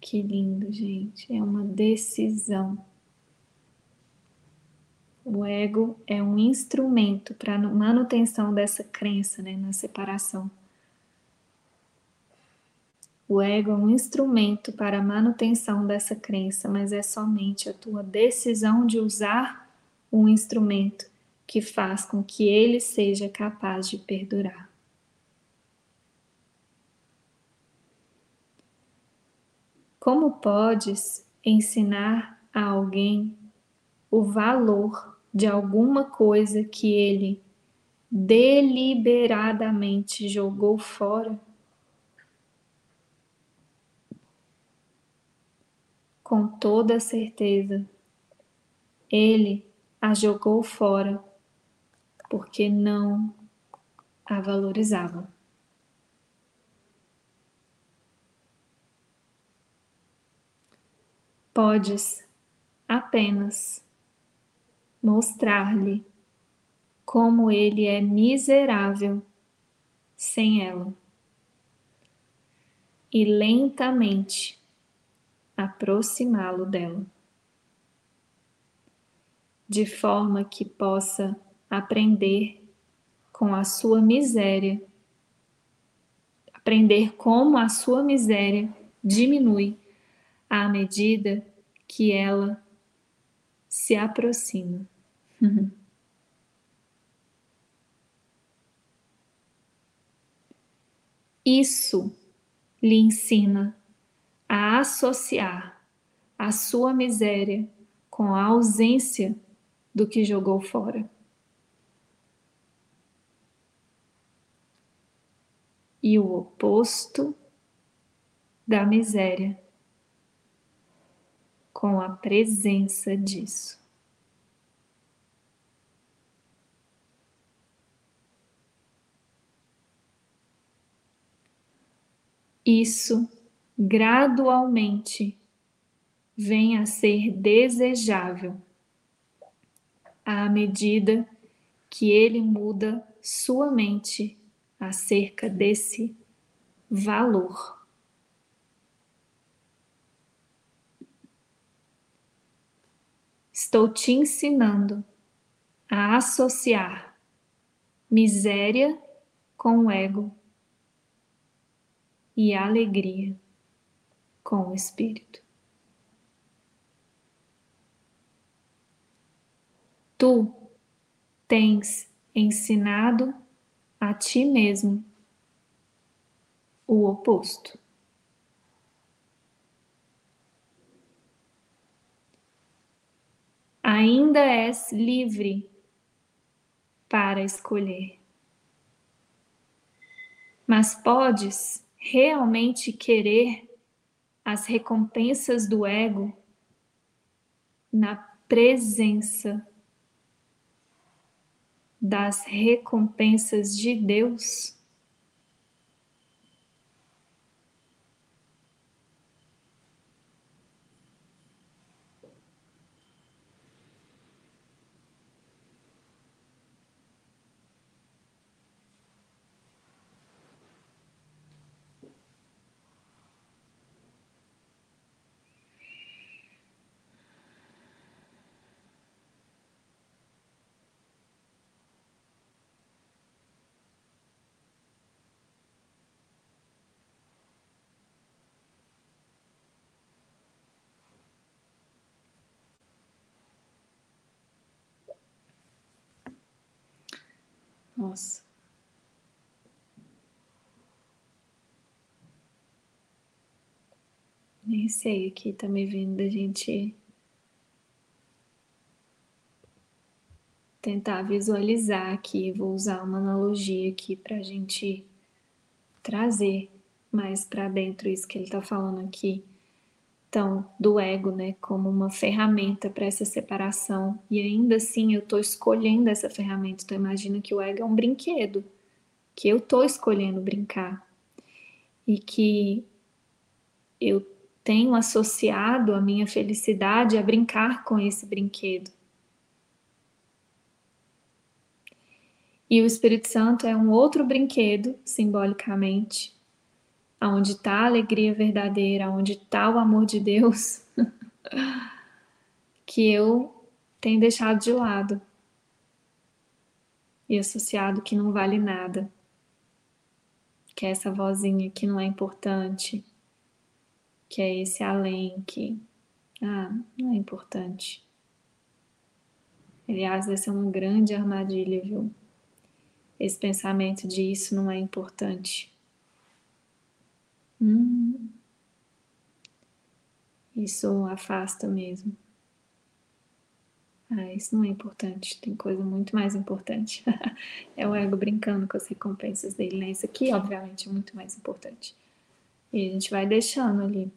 Speaker 1: Que lindo, gente. É uma decisão. O ego é um instrumento para manutenção dessa crença né, na separação. O ego é um instrumento para a manutenção dessa crença, mas é somente a tua decisão de usar um instrumento que faz com que ele seja capaz de perdurar. Como podes ensinar a alguém o valor de alguma coisa que ele deliberadamente jogou fora? Com toda certeza, ele a jogou fora porque não a valorizava. Podes apenas mostrar-lhe como ele é miserável sem ela. E lentamente aproximá-lo dela, de forma que possa aprender com a sua miséria, aprender como a sua miséria diminui à medida que ela se aproxima. Isso lhe ensina a associar a sua miséria com a ausência do que jogou fora. E o oposto da miséria com a presença disso. Isso gradualmente vem a ser desejável à medida que ele muda sua mente acerca desse valor. Estou te ensinando a associar miséria com o ego e alegria com o Espírito. Tu tens ensinado a ti mesmo o oposto. Ainda és livre para escolher, mas podes realmente querer as recompensas do ego na presença das recompensas de Deus. Nossa. Nem sei aqui, tá me vindo da gente tentar visualizar aqui. Vou usar uma analogia aqui para a gente trazer mais para dentro isso que ele está falando aqui. Então, do ego, né, como uma ferramenta para essa separação. E ainda assim, eu estou escolhendo essa ferramenta. Então, imagina que o ego é um brinquedo, que eu estou escolhendo brincar. E que eu tenho associado a minha felicidade a brincar com esse brinquedo. E o Espírito Santo é um outro brinquedo, simbolicamente, onde está a alegria verdadeira, onde está o amor de Deus, que eu tenho deixado de lado e associado que não vale nada, que é essa vozinha que não é importante, que é esse além que, ah, não é importante. Aliás, essa é uma grande armadilha, viu? esse pensamento de isso não é importante. Hum, isso afasta mesmo. Ah, isso não é importante, tem coisa muito mais importante. é o ego brincando com as recompensas dele, né? Isso aqui, obviamente, é muito mais importante. E a gente vai deixando ali.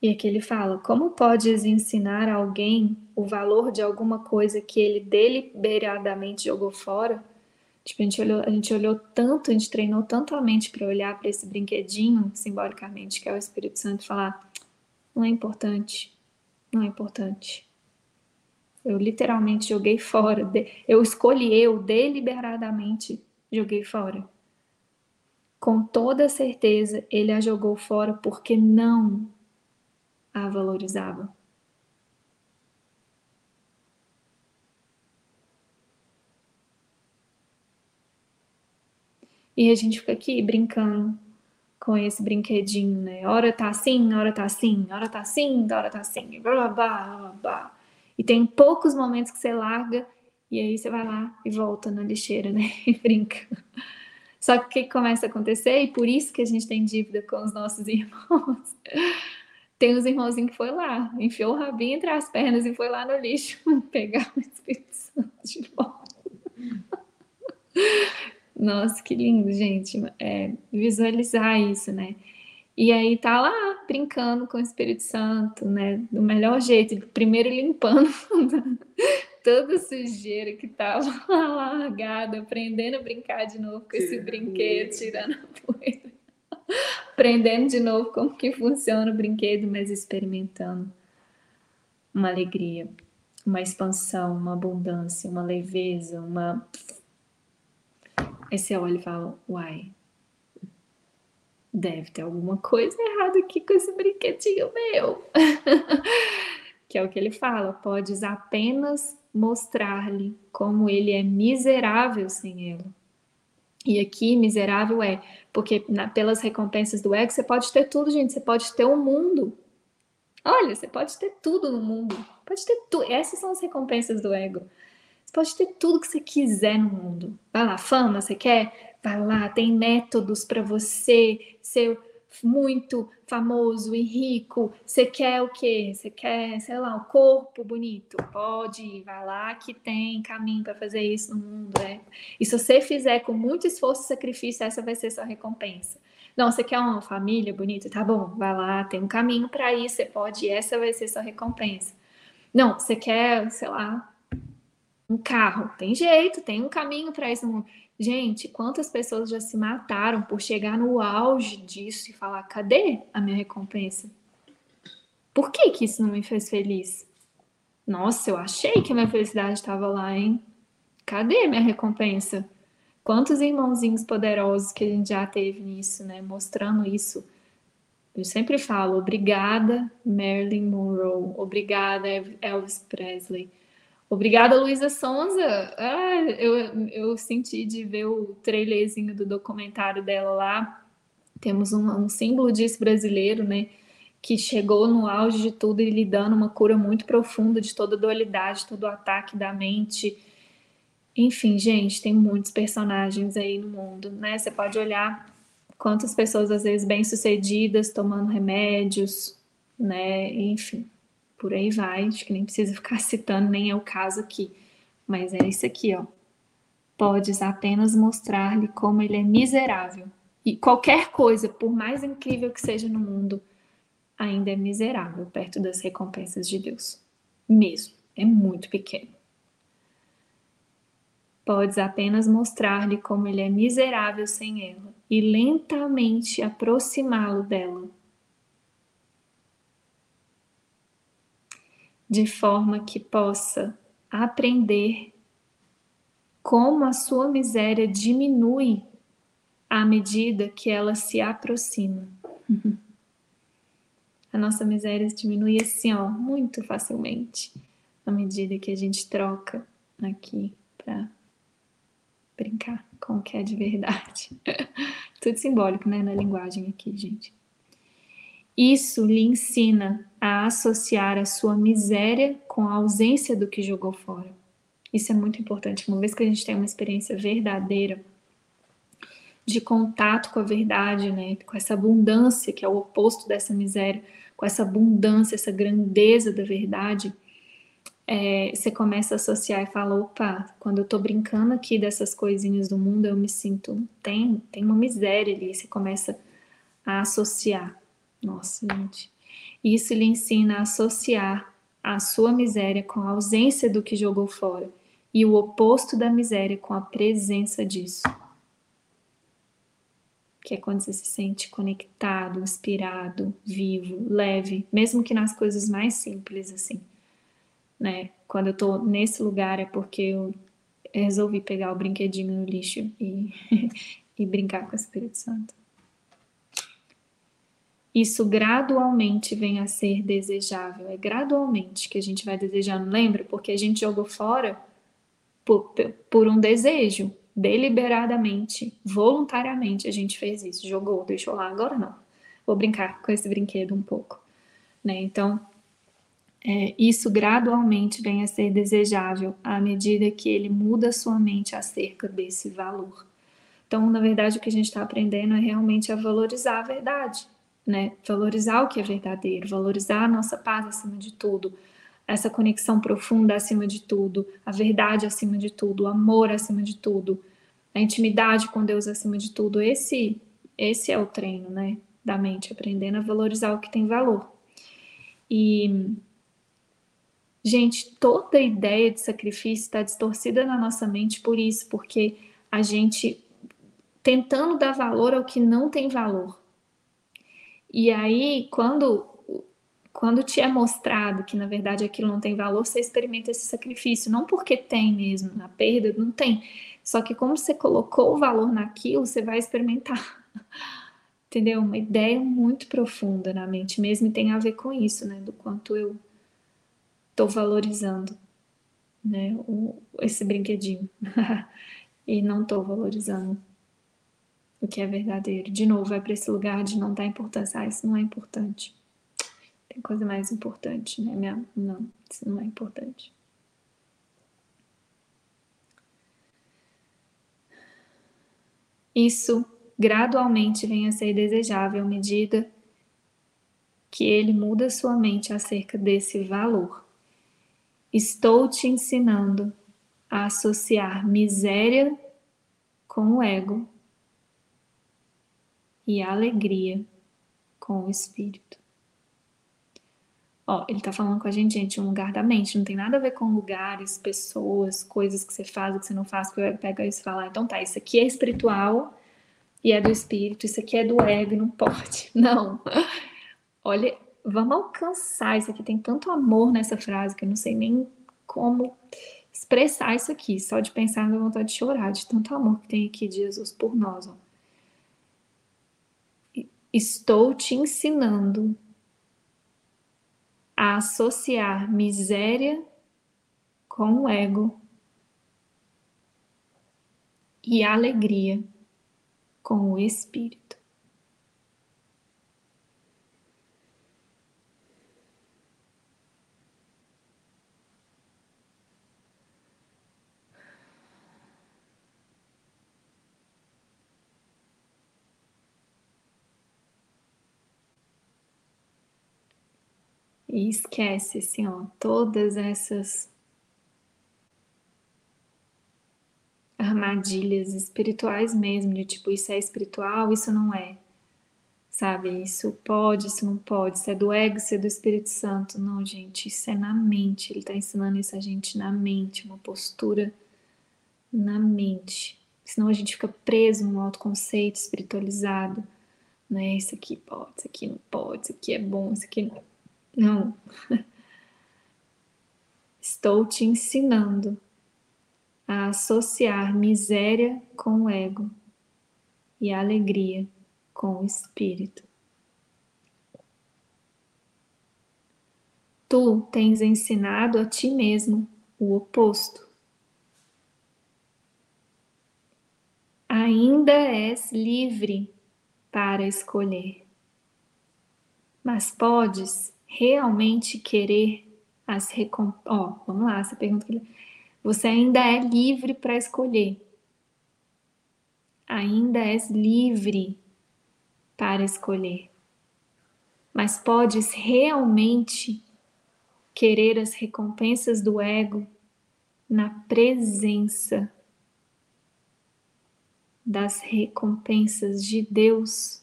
Speaker 1: E aqui ele fala: como podes ensinar alguém o valor de alguma coisa que ele deliberadamente jogou fora? Tipo, a gente olhou, a gente olhou tanto, a gente treinou tanto a mente para olhar para esse brinquedinho, simbolicamente, que é o Espírito Santo, e falar: não é importante, não é importante. Eu literalmente joguei fora, eu escolhi, eu deliberadamente joguei fora. Com toda certeza, ele a jogou fora porque não a valorizava. E a gente fica aqui brincando com esse brinquedinho, né? Hora tá assim, hora tá assim, hora tá assim, hora tá assim, blá blá blá blá. E tem poucos momentos que você larga e aí você vai lá e volta na lixeira, né? E brinca. Só que o que começa a acontecer, e por isso que a gente tem dívida com os nossos irmãos, tem os irmãozinhos que foi lá, enfiou o rabinho entre as pernas e foi lá no lixo pegar o Espírito Santo de volta. Nossa, que lindo, gente. É, visualizar isso, né? E aí tá lá brincando com o Espírito Santo, né? Do melhor jeito, primeiro limpando toda a sujeira que tava lá largada, aprendendo a brincar de novo com esse brinquedo, tirando a poeira aprendendo de novo como que funciona o brinquedo, mas experimentando uma alegria, uma expansão, uma abundância, uma leveza, uma. Aí você olha e fala, uai, deve ter alguma coisa errada aqui com esse brinquedinho meu. que é o que ele fala, podes apenas mostrar-lhe como ele é miserável sem ela. E aqui, miserável é, porque na, pelas recompensas do ego, você pode ter tudo, gente. Você pode ter o um mundo. Olha, você pode ter tudo no mundo. Pode ter tudo. Essas são as recompensas do ego. Você pode ter tudo que você quiser no mundo. Vai lá, fama, você quer? Vai lá, tem métodos para você ser muito famoso e rico, você quer o quê? Você quer, sei lá, um corpo bonito? Pode ir, vai lá que tem caminho para fazer isso no mundo, né? E se você fizer com muito esforço e sacrifício, essa vai ser sua recompensa. Não, você quer uma família bonita? Tá bom, vai lá, tem um caminho para isso, você pode, essa vai ser sua recompensa. Não, você quer, sei lá, um carro? Tem jeito, tem um caminho para isso. Gente, quantas pessoas já se mataram por chegar no auge disso e falar: cadê a minha recompensa? Por que, que isso não me fez feliz? Nossa, eu achei que a minha felicidade estava lá, hein? Cadê minha recompensa? Quantos irmãozinhos poderosos que a gente já teve nisso, né? Mostrando isso. Eu sempre falo, obrigada, Marilyn Monroe, obrigada, Elvis Presley, Obrigada, Luísa Sonza. Ah, eu, eu senti de ver o trailerzinho do documentário dela lá. Temos um, um, símbolo disso brasileiro, né? Que chegou no auge de tudo e lhe dando uma cura muito profunda de toda dualidade, todo ataque da mente. enfim, gente, tem muitos personagens aí no mundo, né? Você pode olhar quantas pessoas, às vezes, bem-sucedidas, tomando remédios, né? Enfim, por aí vai. Acho que nem precisa ficar citando, nem é o caso aqui. Mas é isso aqui, ó. Podes apenas mostrar-lhe como ele é miserável. E qualquer coisa, por mais incrível que seja no mundo, ainda é miserável perto das recompensas de Deus. Mesmo. É muito pequeno. Podes apenas mostrar-lhe como ele é miserável sem ela e lentamente aproximá-lo dela. De forma que possa aprender como a sua miséria diminui à medida que ela se aproxima. A nossa miséria diminui assim, ó, muito facilmente, à medida que a gente troca aqui para brincar com o que é de verdade. Tudo simbólico, né, na linguagem aqui, gente. Isso lhe ensina a associar a sua miséria com a ausência do que jogou fora. Isso é muito importante. Uma vez que a gente tem uma experiência verdadeira de contato com a verdade, né, com essa abundância que é o oposto dessa miséria, com essa abundância, essa grandeza da verdade, é, você começa a associar e fala, opa, quando eu tô brincando aqui dessas coisinhas do mundo, eu me sinto, tem, tem uma miséria ali, você começa a associar. Nossa, gente. Isso lhe ensina a associar a sua miséria com a ausência do que jogou fora e o oposto da miséria com a presença disso. Que é quando você se sente conectado, inspirado, vivo, leve, mesmo que nas coisas mais simples assim né? Quando eu tô nesse lugar é porque eu resolvi pegar o brinquedinho no lixo e, e brincar com o Espírito Santo. Isso gradualmente vem a ser desejável. É gradualmente que a gente vai desejando. Lembra? Porque a gente jogou fora por, por um desejo, deliberadamente, voluntariamente a gente fez isso. Jogou, deixou lá. Agora não. Vou brincar com esse brinquedo um pouco. Né? Então, é, isso gradualmente vem a ser desejável à medida que ele muda sua mente acerca desse valor. Então, na verdade, o que a gente está aprendendo é realmente a valorizar a verdade, né? Valorizar o que é verdadeiro, valorizar a nossa paz acima de tudo, essa conexão profunda acima de tudo, a verdade acima de tudo, o amor acima de tudo, a intimidade com Deus acima de tudo. Esse, esse é o treino, né? Da mente, aprendendo a valorizar o que tem valor. E Gente, toda ideia de sacrifício está distorcida na nossa mente por isso, porque a gente tentando dar valor ao que não tem valor. E aí, quando quando te é mostrado que na verdade aquilo não tem valor, você experimenta esse sacrifício, não porque tem mesmo, na perda não tem. Só que como você colocou o valor naquilo, você vai experimentar. Entendeu? Uma ideia muito profunda na mente mesmo e tem a ver com isso, né? Do quanto eu estou valorizando né, o, esse brinquedinho e não estou valorizando o que é verdadeiro. De novo, vai para esse lugar de não dar importância. Ah, isso não é importante. Tem coisa mais importante, né? Minha, não, isso não é importante. Isso gradualmente vem a ser desejável à medida que ele muda sua mente acerca desse valor. Estou te ensinando a associar miséria com o ego e alegria com o espírito. Ó, ele tá falando com a gente, gente, um lugar da mente, não tem nada a ver com lugares, pessoas, coisas que você faz, o que você não faz, que pega isso e fala, ah, então tá, isso aqui é espiritual e é do espírito, isso aqui é do ego não pode. Não. Olha, vamos alcançar isso aqui. Tem tanto amor nessa frase que eu não sei nem como expressar isso aqui. Só de pensar na vontade de chorar, de tanto amor que tem aqui de Jesus por nós. Ó. Estou te ensinando a associar miséria com o ego e alegria com o espírito. E esquece, assim, ó, todas essas armadilhas espirituais mesmo, de tipo, isso é espiritual, isso não é. Sabe? Isso pode, isso não pode, isso é do ego, isso é do Espírito Santo. Não, gente, isso é na mente. Ele está ensinando isso a gente na mente, uma postura na mente. Senão a gente fica preso num autoconceito espiritualizado. Né? Isso aqui pode, isso aqui não pode, isso aqui é bom, isso aqui não. Não. Estou te ensinando a associar miséria com o ego e alegria com o espírito. Tu tens ensinado a ti mesmo o oposto. Ainda és livre para escolher, mas podes realmente querer as recompensas. Ó, oh, vamos lá, essa pergunta que você ainda é livre para escolher. Ainda és livre para escolher. Mas podes realmente querer as recompensas do ego na presença das recompensas de Deus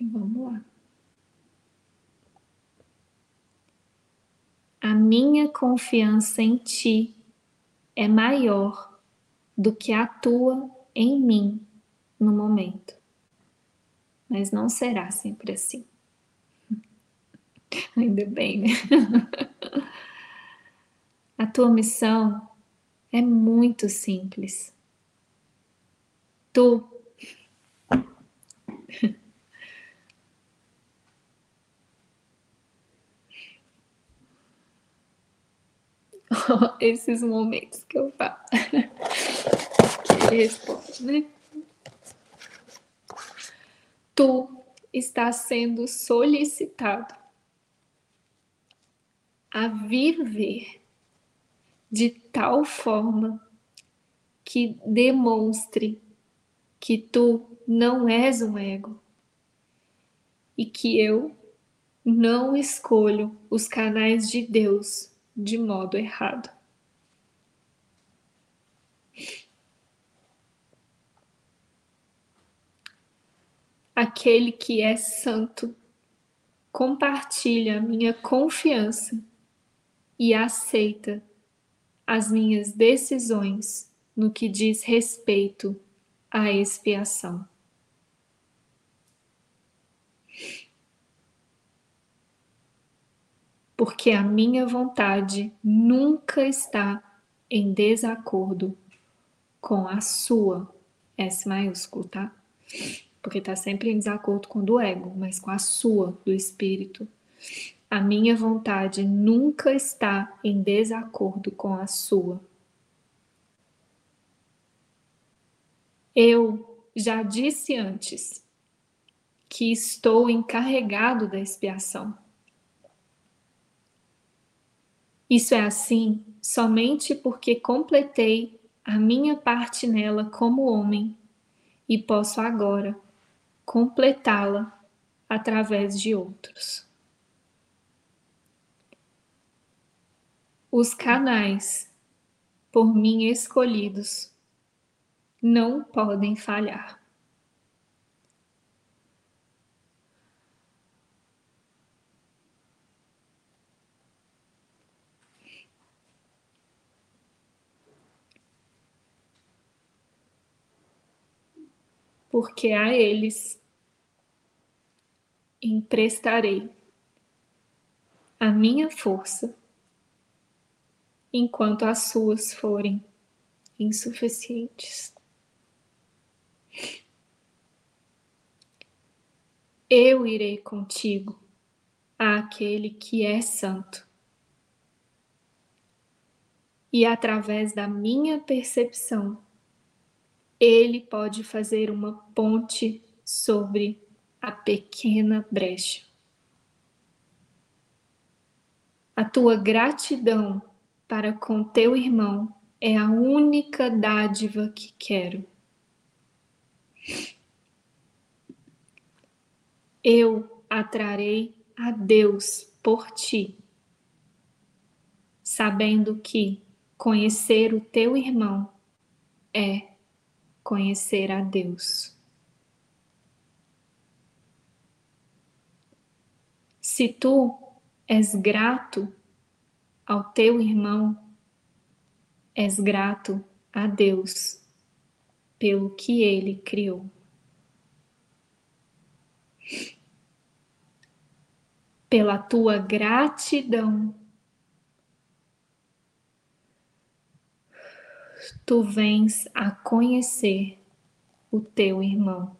Speaker 1: Vamos lá. A minha confiança em ti é maior do que a tua em mim no momento. Mas não será sempre assim. Ainda bem, né? A tua missão é muito simples. Tu esses momentos que eu falo. que responde, né? Tu está sendo solicitado a viver de tal forma que demonstre que tu não és um ego e que eu não escolho os canais de Deus de modo errado. Aquele que é santo compartilha a minha confiança e aceita as minhas decisões no que diz respeito à expiação. Porque a minha vontade nunca está em desacordo com a sua, S maiúsculo, tá? Porque está sempre em desacordo com o do ego, mas com a sua, do espírito. A minha vontade nunca está em desacordo com a sua. Eu já disse antes que estou encarregado da expiação. Isso é assim somente porque completei a minha parte nela como homem e posso agora completá-la através de outros. Os canais por mim escolhidos não podem falhar. Porque a eles emprestarei a minha força, enquanto as suas forem insuficientes. Eu irei contigo àquele que é santo. E através da minha percepção, ele pode fazer uma ponte sobre a pequena brecha. A tua gratidão para com teu irmão é a única dádiva que quero. Eu atrarei a Deus por ti, sabendo que conhecer o teu irmão é conhecer a Deus. Se tu és grato ao teu irmão, és grato a Deus pelo que ele criou. Pela tua gratidão, tu vens a conhecer o teu irmão,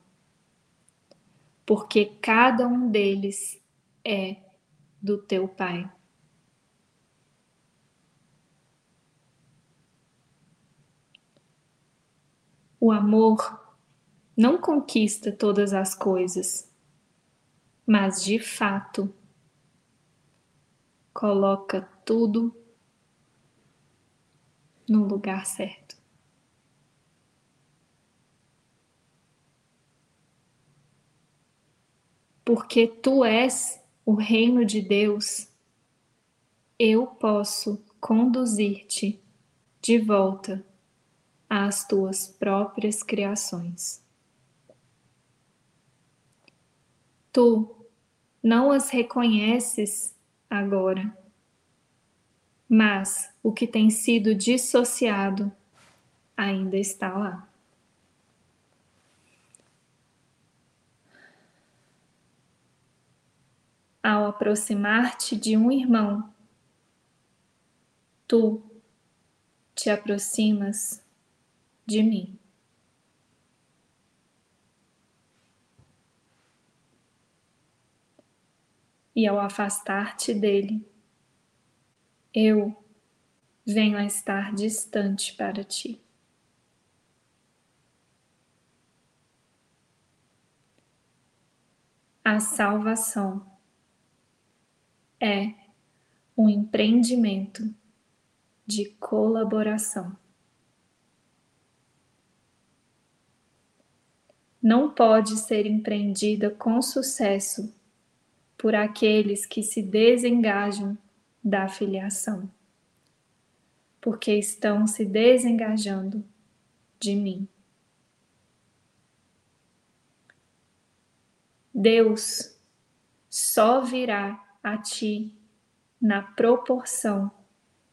Speaker 1: porque cada um deles é do teu Pai. O amor não conquista todas as coisas, mas de fato coloca tudo no lugar certo. Porque tu és o reino de Deus, eu posso conduzir-te de volta às tuas próprias criações. Tu não as reconheces agora, mas o que tem sido dissociado ainda está lá. Ao aproximar-te de um irmão, tu te aproximas de mim. E ao afastar-te dele, eu venho a estar distante para ti. A salvação é um empreendimento de colaboração. não pode ser empreendida com sucesso por aqueles que se desengajam da filiação, porque estão se desengajando de mim. Deus só virá a ti na proporção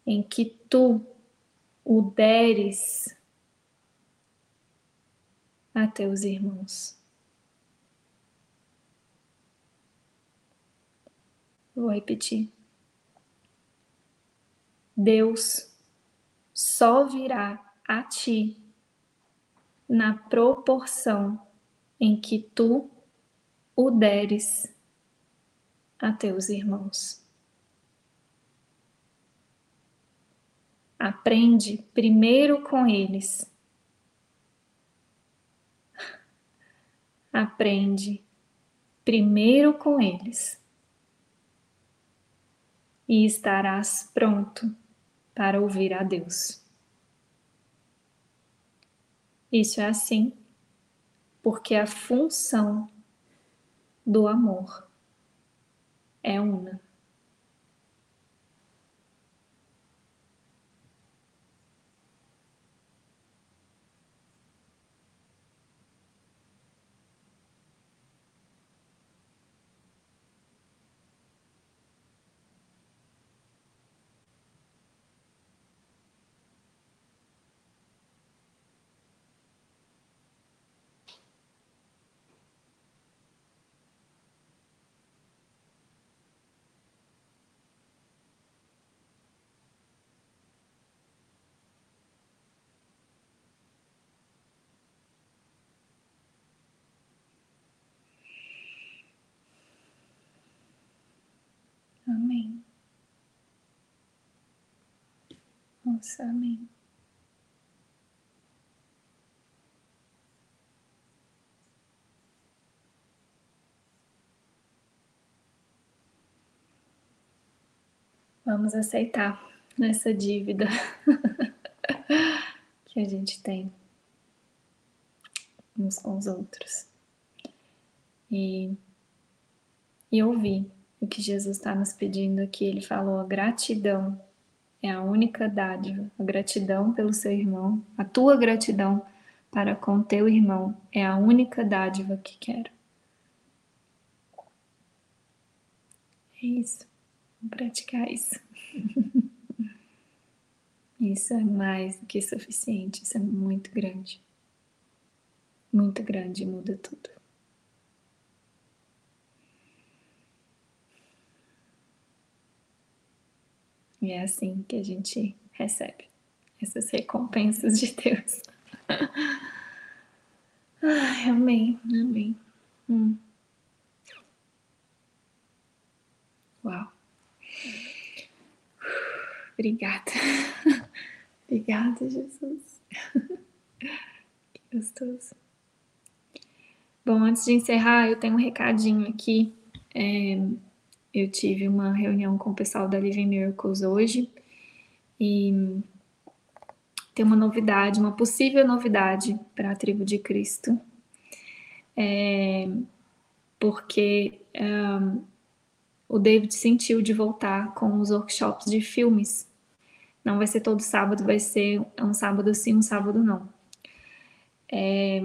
Speaker 1: em que tu o deres a teus irmãos. Vou repetir. Deus só virá a ti na proporção em que tu o deres a teus irmãos. Aprende primeiro com eles aprende primeiro com eles e estarás pronto para ouvir a Deus. Isso é assim porque a função do amor é una. Amém. Vamos aceitar essa dívida que a gente tem uns com os outros. E, e ouvir o que Jesus está nos pedindo aqui. Ele falou: gratidão é a única dádiva, a gratidão pelo seu irmão, a tua gratidão para com teu irmão é a única dádiva que quero. É isso. Vamos praticar isso. Isso é mais do que suficiente, isso é muito grande. Muito grande, muda tudo. E é assim que a gente recebe essas recompensas de Deus. Ai, amém, amém. Hum. Uau. Obrigada. Obrigada, Jesus. que gostoso. Bom, antes de encerrar, eu tenho um recadinho aqui. É, eu tive uma reunião com o pessoal da Living Miracles hoje e tem uma novidade, uma possível novidade para a tribo de Cristo. É, porque um, o David sentiu de voltar com os workshops de filmes. Não vai ser todo sábado, vai ser um sábado sim, um sábado não. É,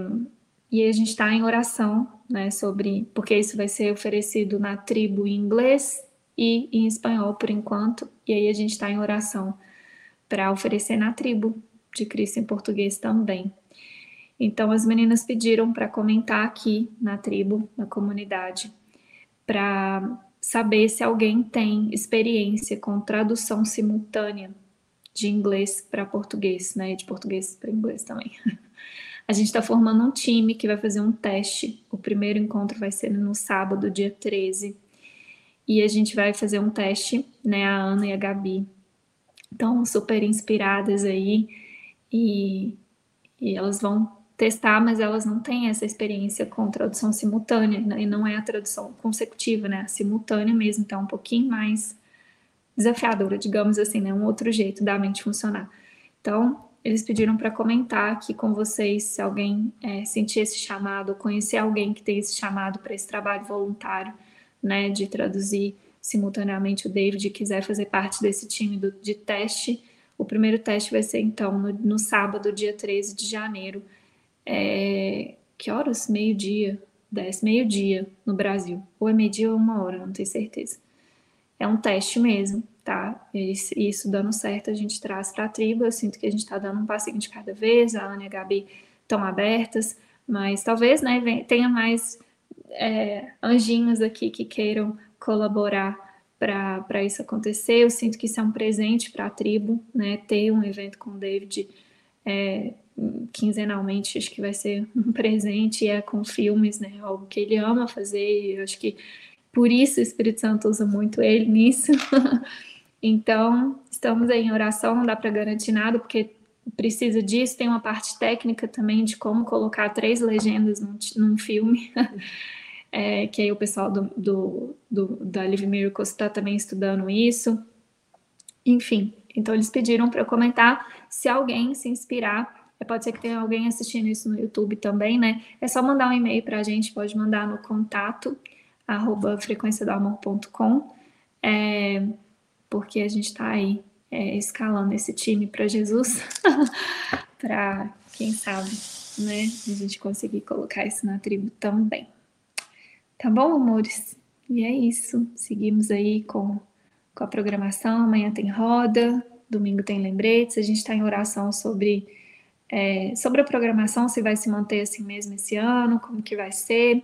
Speaker 1: e a gente está em oração, né, sobre porque isso vai ser oferecido na tribo em inglês e em espanhol por enquanto. E aí a gente está em oração para oferecer na tribo de Cristo em português também. Então as meninas pediram para comentar aqui na tribo, na comunidade, para saber se alguém tem experiência com tradução simultânea de inglês para português, né? De português para inglês também. A gente está formando um time que vai fazer um teste. O primeiro encontro vai ser no sábado, dia 13. E a gente vai fazer um teste, né? A Ana e a Gabi. Estão super inspiradas aí. E, e elas vão testar, mas elas não têm essa experiência com tradução simultânea, né? e não é a tradução consecutiva, né? A simultânea mesmo, então é um pouquinho mais desafiadora, digamos assim, né? Um outro jeito da mente funcionar. Então, eles pediram para comentar aqui com vocês se alguém é, sentir esse chamado, conhecer alguém que tem esse chamado para esse trabalho voluntário, né? De traduzir simultaneamente o David quiser fazer parte desse time do, de teste. O primeiro teste vai ser então no, no sábado, dia 13 de janeiro, é, que horas? Meio-dia, dez, meio-dia no Brasil. Ou é meio-dia ou uma hora, não tenho certeza. É um teste mesmo, tá? Isso, dando certo, a gente traz para a tribo. Eu sinto que a gente está dando um passinho de cada vez. A Ana e a Gabi estão abertas, mas talvez né, tenha mais é, anjinhos aqui que queiram colaborar para isso acontecer. Eu sinto que isso é um presente para a tribo, né? Ter um evento com o David é, quinzenalmente, acho que vai ser um presente, é com filmes, né? Algo que ele ama fazer, eu acho que por isso o Espírito Santo usa muito ele nisso. então, estamos em oração, não dá para garantir nada, porque precisa disso, tem uma parte técnica também de como colocar três legendas num, num filme. É, que aí o pessoal do, do, do da Live Miracles está também estudando isso. Enfim, então eles pediram para eu comentar se alguém se inspirar Pode ser que tenha alguém assistindo isso no YouTube também, né? É só mandar um e-mail para a gente, pode mandar no contato arroba frequenciadoamor.com, é, porque a gente está aí é, escalando esse time para Jesus, para quem sabe, né? A gente conseguir colocar isso na tribo também. Tá bom, amores? E é isso. Seguimos aí com, com a programação. Amanhã tem roda, domingo tem lembretes. A gente está em oração sobre é, sobre a programação, se vai se manter assim mesmo esse ano, como que vai ser.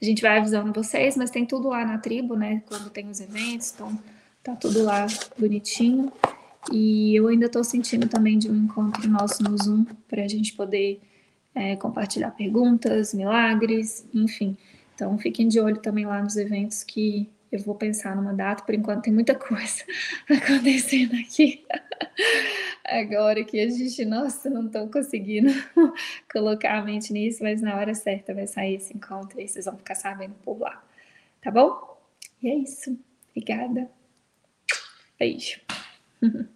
Speaker 1: A gente vai avisando vocês, mas tem tudo lá na tribo, né? Quando tem os eventos, então tá tudo lá bonitinho. E eu ainda estou sentindo também de um encontro nosso no Zoom para a gente poder é, compartilhar perguntas, milagres, enfim. Então fiquem de olho também lá nos eventos que eu vou pensar numa data. Por enquanto tem muita coisa acontecendo aqui. Agora que a gente, nossa, não estou conseguindo colocar a mente nisso, mas na hora certa vai sair esse encontro e vocês vão ficar sabendo por lá. Tá bom? E é isso. Obrigada. Beijo.